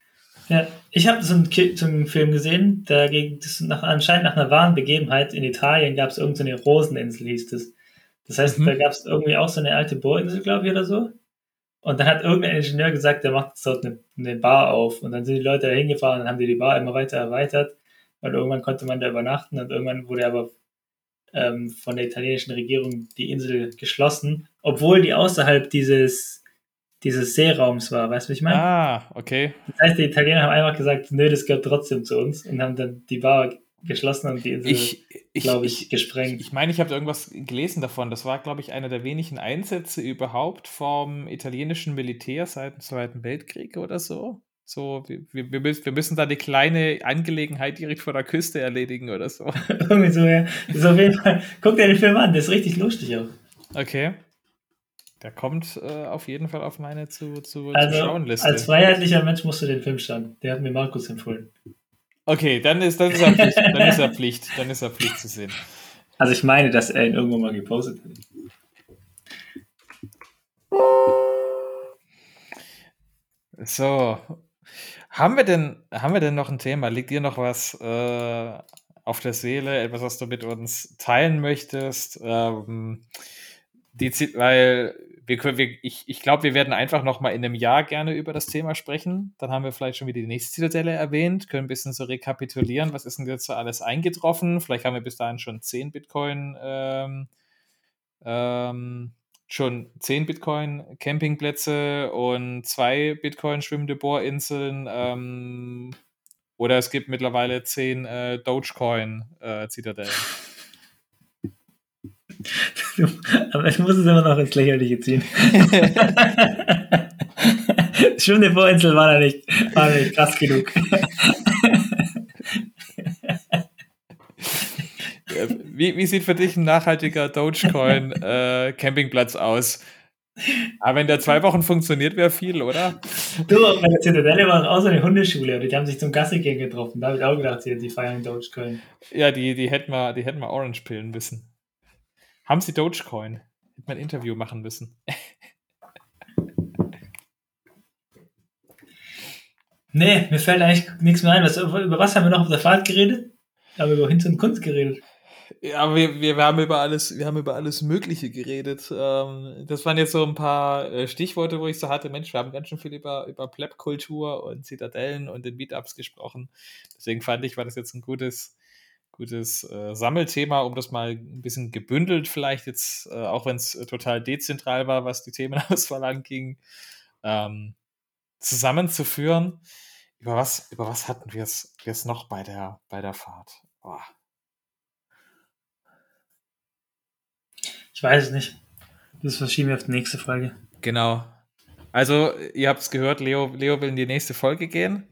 Ja, ich habe so, einen, so einen Film gesehen, da ging das nach, anscheinend nach einer wahren Begebenheit in Italien gab es irgendeine so Roseninsel, hieß das. Das heißt, mhm. da gab es irgendwie auch so eine alte Bohrinsel, glaube ich, oder so. Und dann hat irgendein Ingenieur gesagt, der macht dort eine, eine Bar auf. Und dann sind die Leute da hingefahren und haben die die Bar immer weiter erweitert. Und irgendwann konnte man da übernachten und irgendwann wurde aber ähm, von der italienischen Regierung die Insel geschlossen, obwohl die außerhalb dieses dieses Seeraums war. Weißt du, was ich meine? Ah, okay. Das heißt, die Italiener haben einfach gesagt, nö, das gehört trotzdem zu uns und haben dann die Bar geschlossen und die Insel, glaube ich, ich, gesprengt. Ich meine, ich, habe irgendwas gelesen davon. Das war, glaube ich, einer der wenigen Einsätze überhaupt vom italienischen Militär seit dem Zweiten Weltkrieg oder so. So, wir, wir, wir müssen da eine kleine Angelegenheit direkt vor der Küste erledigen oder so. Irgendwie so, ja. Das ist auf jeden Fall, guck dir den Film an, das ist richtig lustig auch. Okay. Der kommt äh, auf jeden Fall auf meine zu, zu, also, zu schauen Liste. Als freiheitlicher Mensch musst du den Film schauen. Der hat mir Markus empfohlen. Okay, dann ist, dann ist, er, Pflicht, dann ist er Pflicht. Dann ist er Pflicht zu sehen. Also ich meine, dass er ihn irgendwann mal gepostet hat. So. Haben wir denn, haben wir denn noch ein Thema? Liegt dir noch was äh, auf der Seele? Etwas, was du mit uns teilen möchtest? Ähm, die, weil wir wir, ich, ich glaube, wir werden einfach noch mal in einem Jahr gerne über das Thema sprechen. Dann haben wir vielleicht schon wieder die nächste Zitadelle erwähnt, können ein bisschen so rekapitulieren, was ist denn jetzt so alles eingetroffen. Vielleicht haben wir bis dahin schon 10 Bitcoin, ähm, ähm, schon 10 Bitcoin Campingplätze und zwei Bitcoin schwimmende Bohrinseln. Ähm, oder es gibt mittlerweile 10 äh, Dogecoin äh, Zitadellen. Aber ich muss es immer noch ins Lächerliche ziehen. Schöne Vorinsel war da nicht, war nicht krass genug. Wie, wie sieht für dich ein nachhaltiger Dogecoin äh, Campingplatz aus? Aber wenn der zwei Wochen funktioniert, wäre viel, oder? Du, bei der Zitadelle war auch so eine Hundeschule, die haben sich zum Gassi gehen getroffen. Da habe ich auch gedacht, die feiern Dogecoin. Ja, die, die hätten wir, die hätten wir Orange pillen müssen. Haben Sie Dogecoin? Hätte man ein Interview machen müssen. nee, mir fällt eigentlich nichts mehr ein. Was, über was haben wir noch auf der Fahrt geredet? Haben wir über Hinz und Kunst geredet. Ja, wir, wir, wir, haben über alles, wir haben über alles Mögliche geredet. Ähm, das waren jetzt so ein paar äh, Stichworte, wo ich so hatte, Mensch, wir haben ganz schön viel über, über Pleb-Kultur und Zitadellen und den Meetups gesprochen. Deswegen fand ich, war das jetzt ein gutes, gutes äh, Sammelthema, um das mal ein bisschen gebündelt, vielleicht jetzt, äh, auch wenn es äh, total dezentral war, was die Themenauswahl anging, ähm, zusammenzuführen. Über was, über was hatten wir es noch bei der, bei der Fahrt? Boah. Ich weiß es nicht. Das verschieben wir auf die nächste Folge. Genau. Also, ihr habt es gehört, Leo, Leo will in die nächste Folge gehen.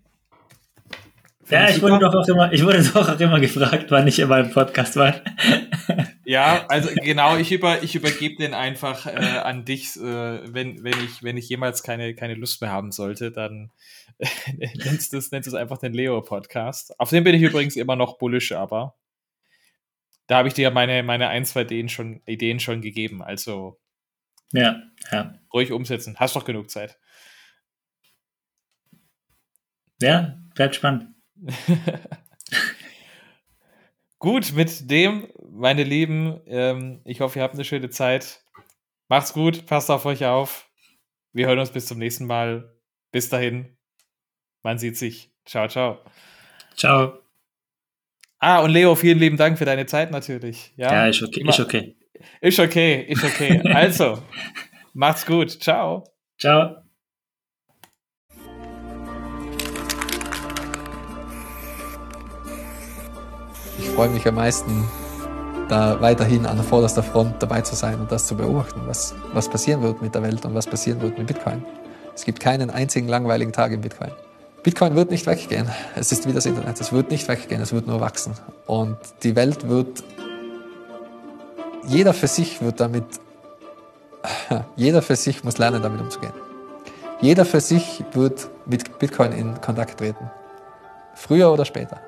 Ja, ich wurde, doch auch immer, ich wurde doch auch immer gefragt, wann ich immer im Podcast war. Ja, also genau, ich, über, ich übergebe den einfach äh, an dich, äh, wenn, wenn, ich, wenn ich jemals keine, keine Lust mehr haben sollte, dann äh, nennst du es nennst einfach den Leo-Podcast. Auf den bin ich übrigens immer noch bullisch, aber da habe ich dir meine, meine ein, zwei Ideen schon, Ideen schon gegeben. Also ja, ja. ruhig umsetzen. Hast doch genug Zeit. Ja, bleibt spannend. gut, mit dem, meine Lieben, ähm, ich hoffe, ihr habt eine schöne Zeit. Macht's gut, passt auf euch auf. Wir hören uns bis zum nächsten Mal. Bis dahin. Man sieht sich. Ciao, ciao. Ciao. Ah, und Leo, vielen lieben Dank für deine Zeit natürlich. Ja, ja ist okay. Ist okay. Ist okay, ist okay. Also, macht's gut. Ciao. Ciao. Freue mich am meisten, da weiterhin an der vorderster Front dabei zu sein und das zu beobachten, was, was passieren wird mit der Welt und was passieren wird mit Bitcoin. Es gibt keinen einzigen langweiligen Tag im Bitcoin. Bitcoin wird nicht weggehen. Es ist wie das Internet. Es wird nicht weggehen. Es wird nur wachsen. Und die Welt wird, jeder für sich wird damit, jeder für sich muss lernen, damit umzugehen. Jeder für sich wird mit Bitcoin in Kontakt treten. Früher oder später.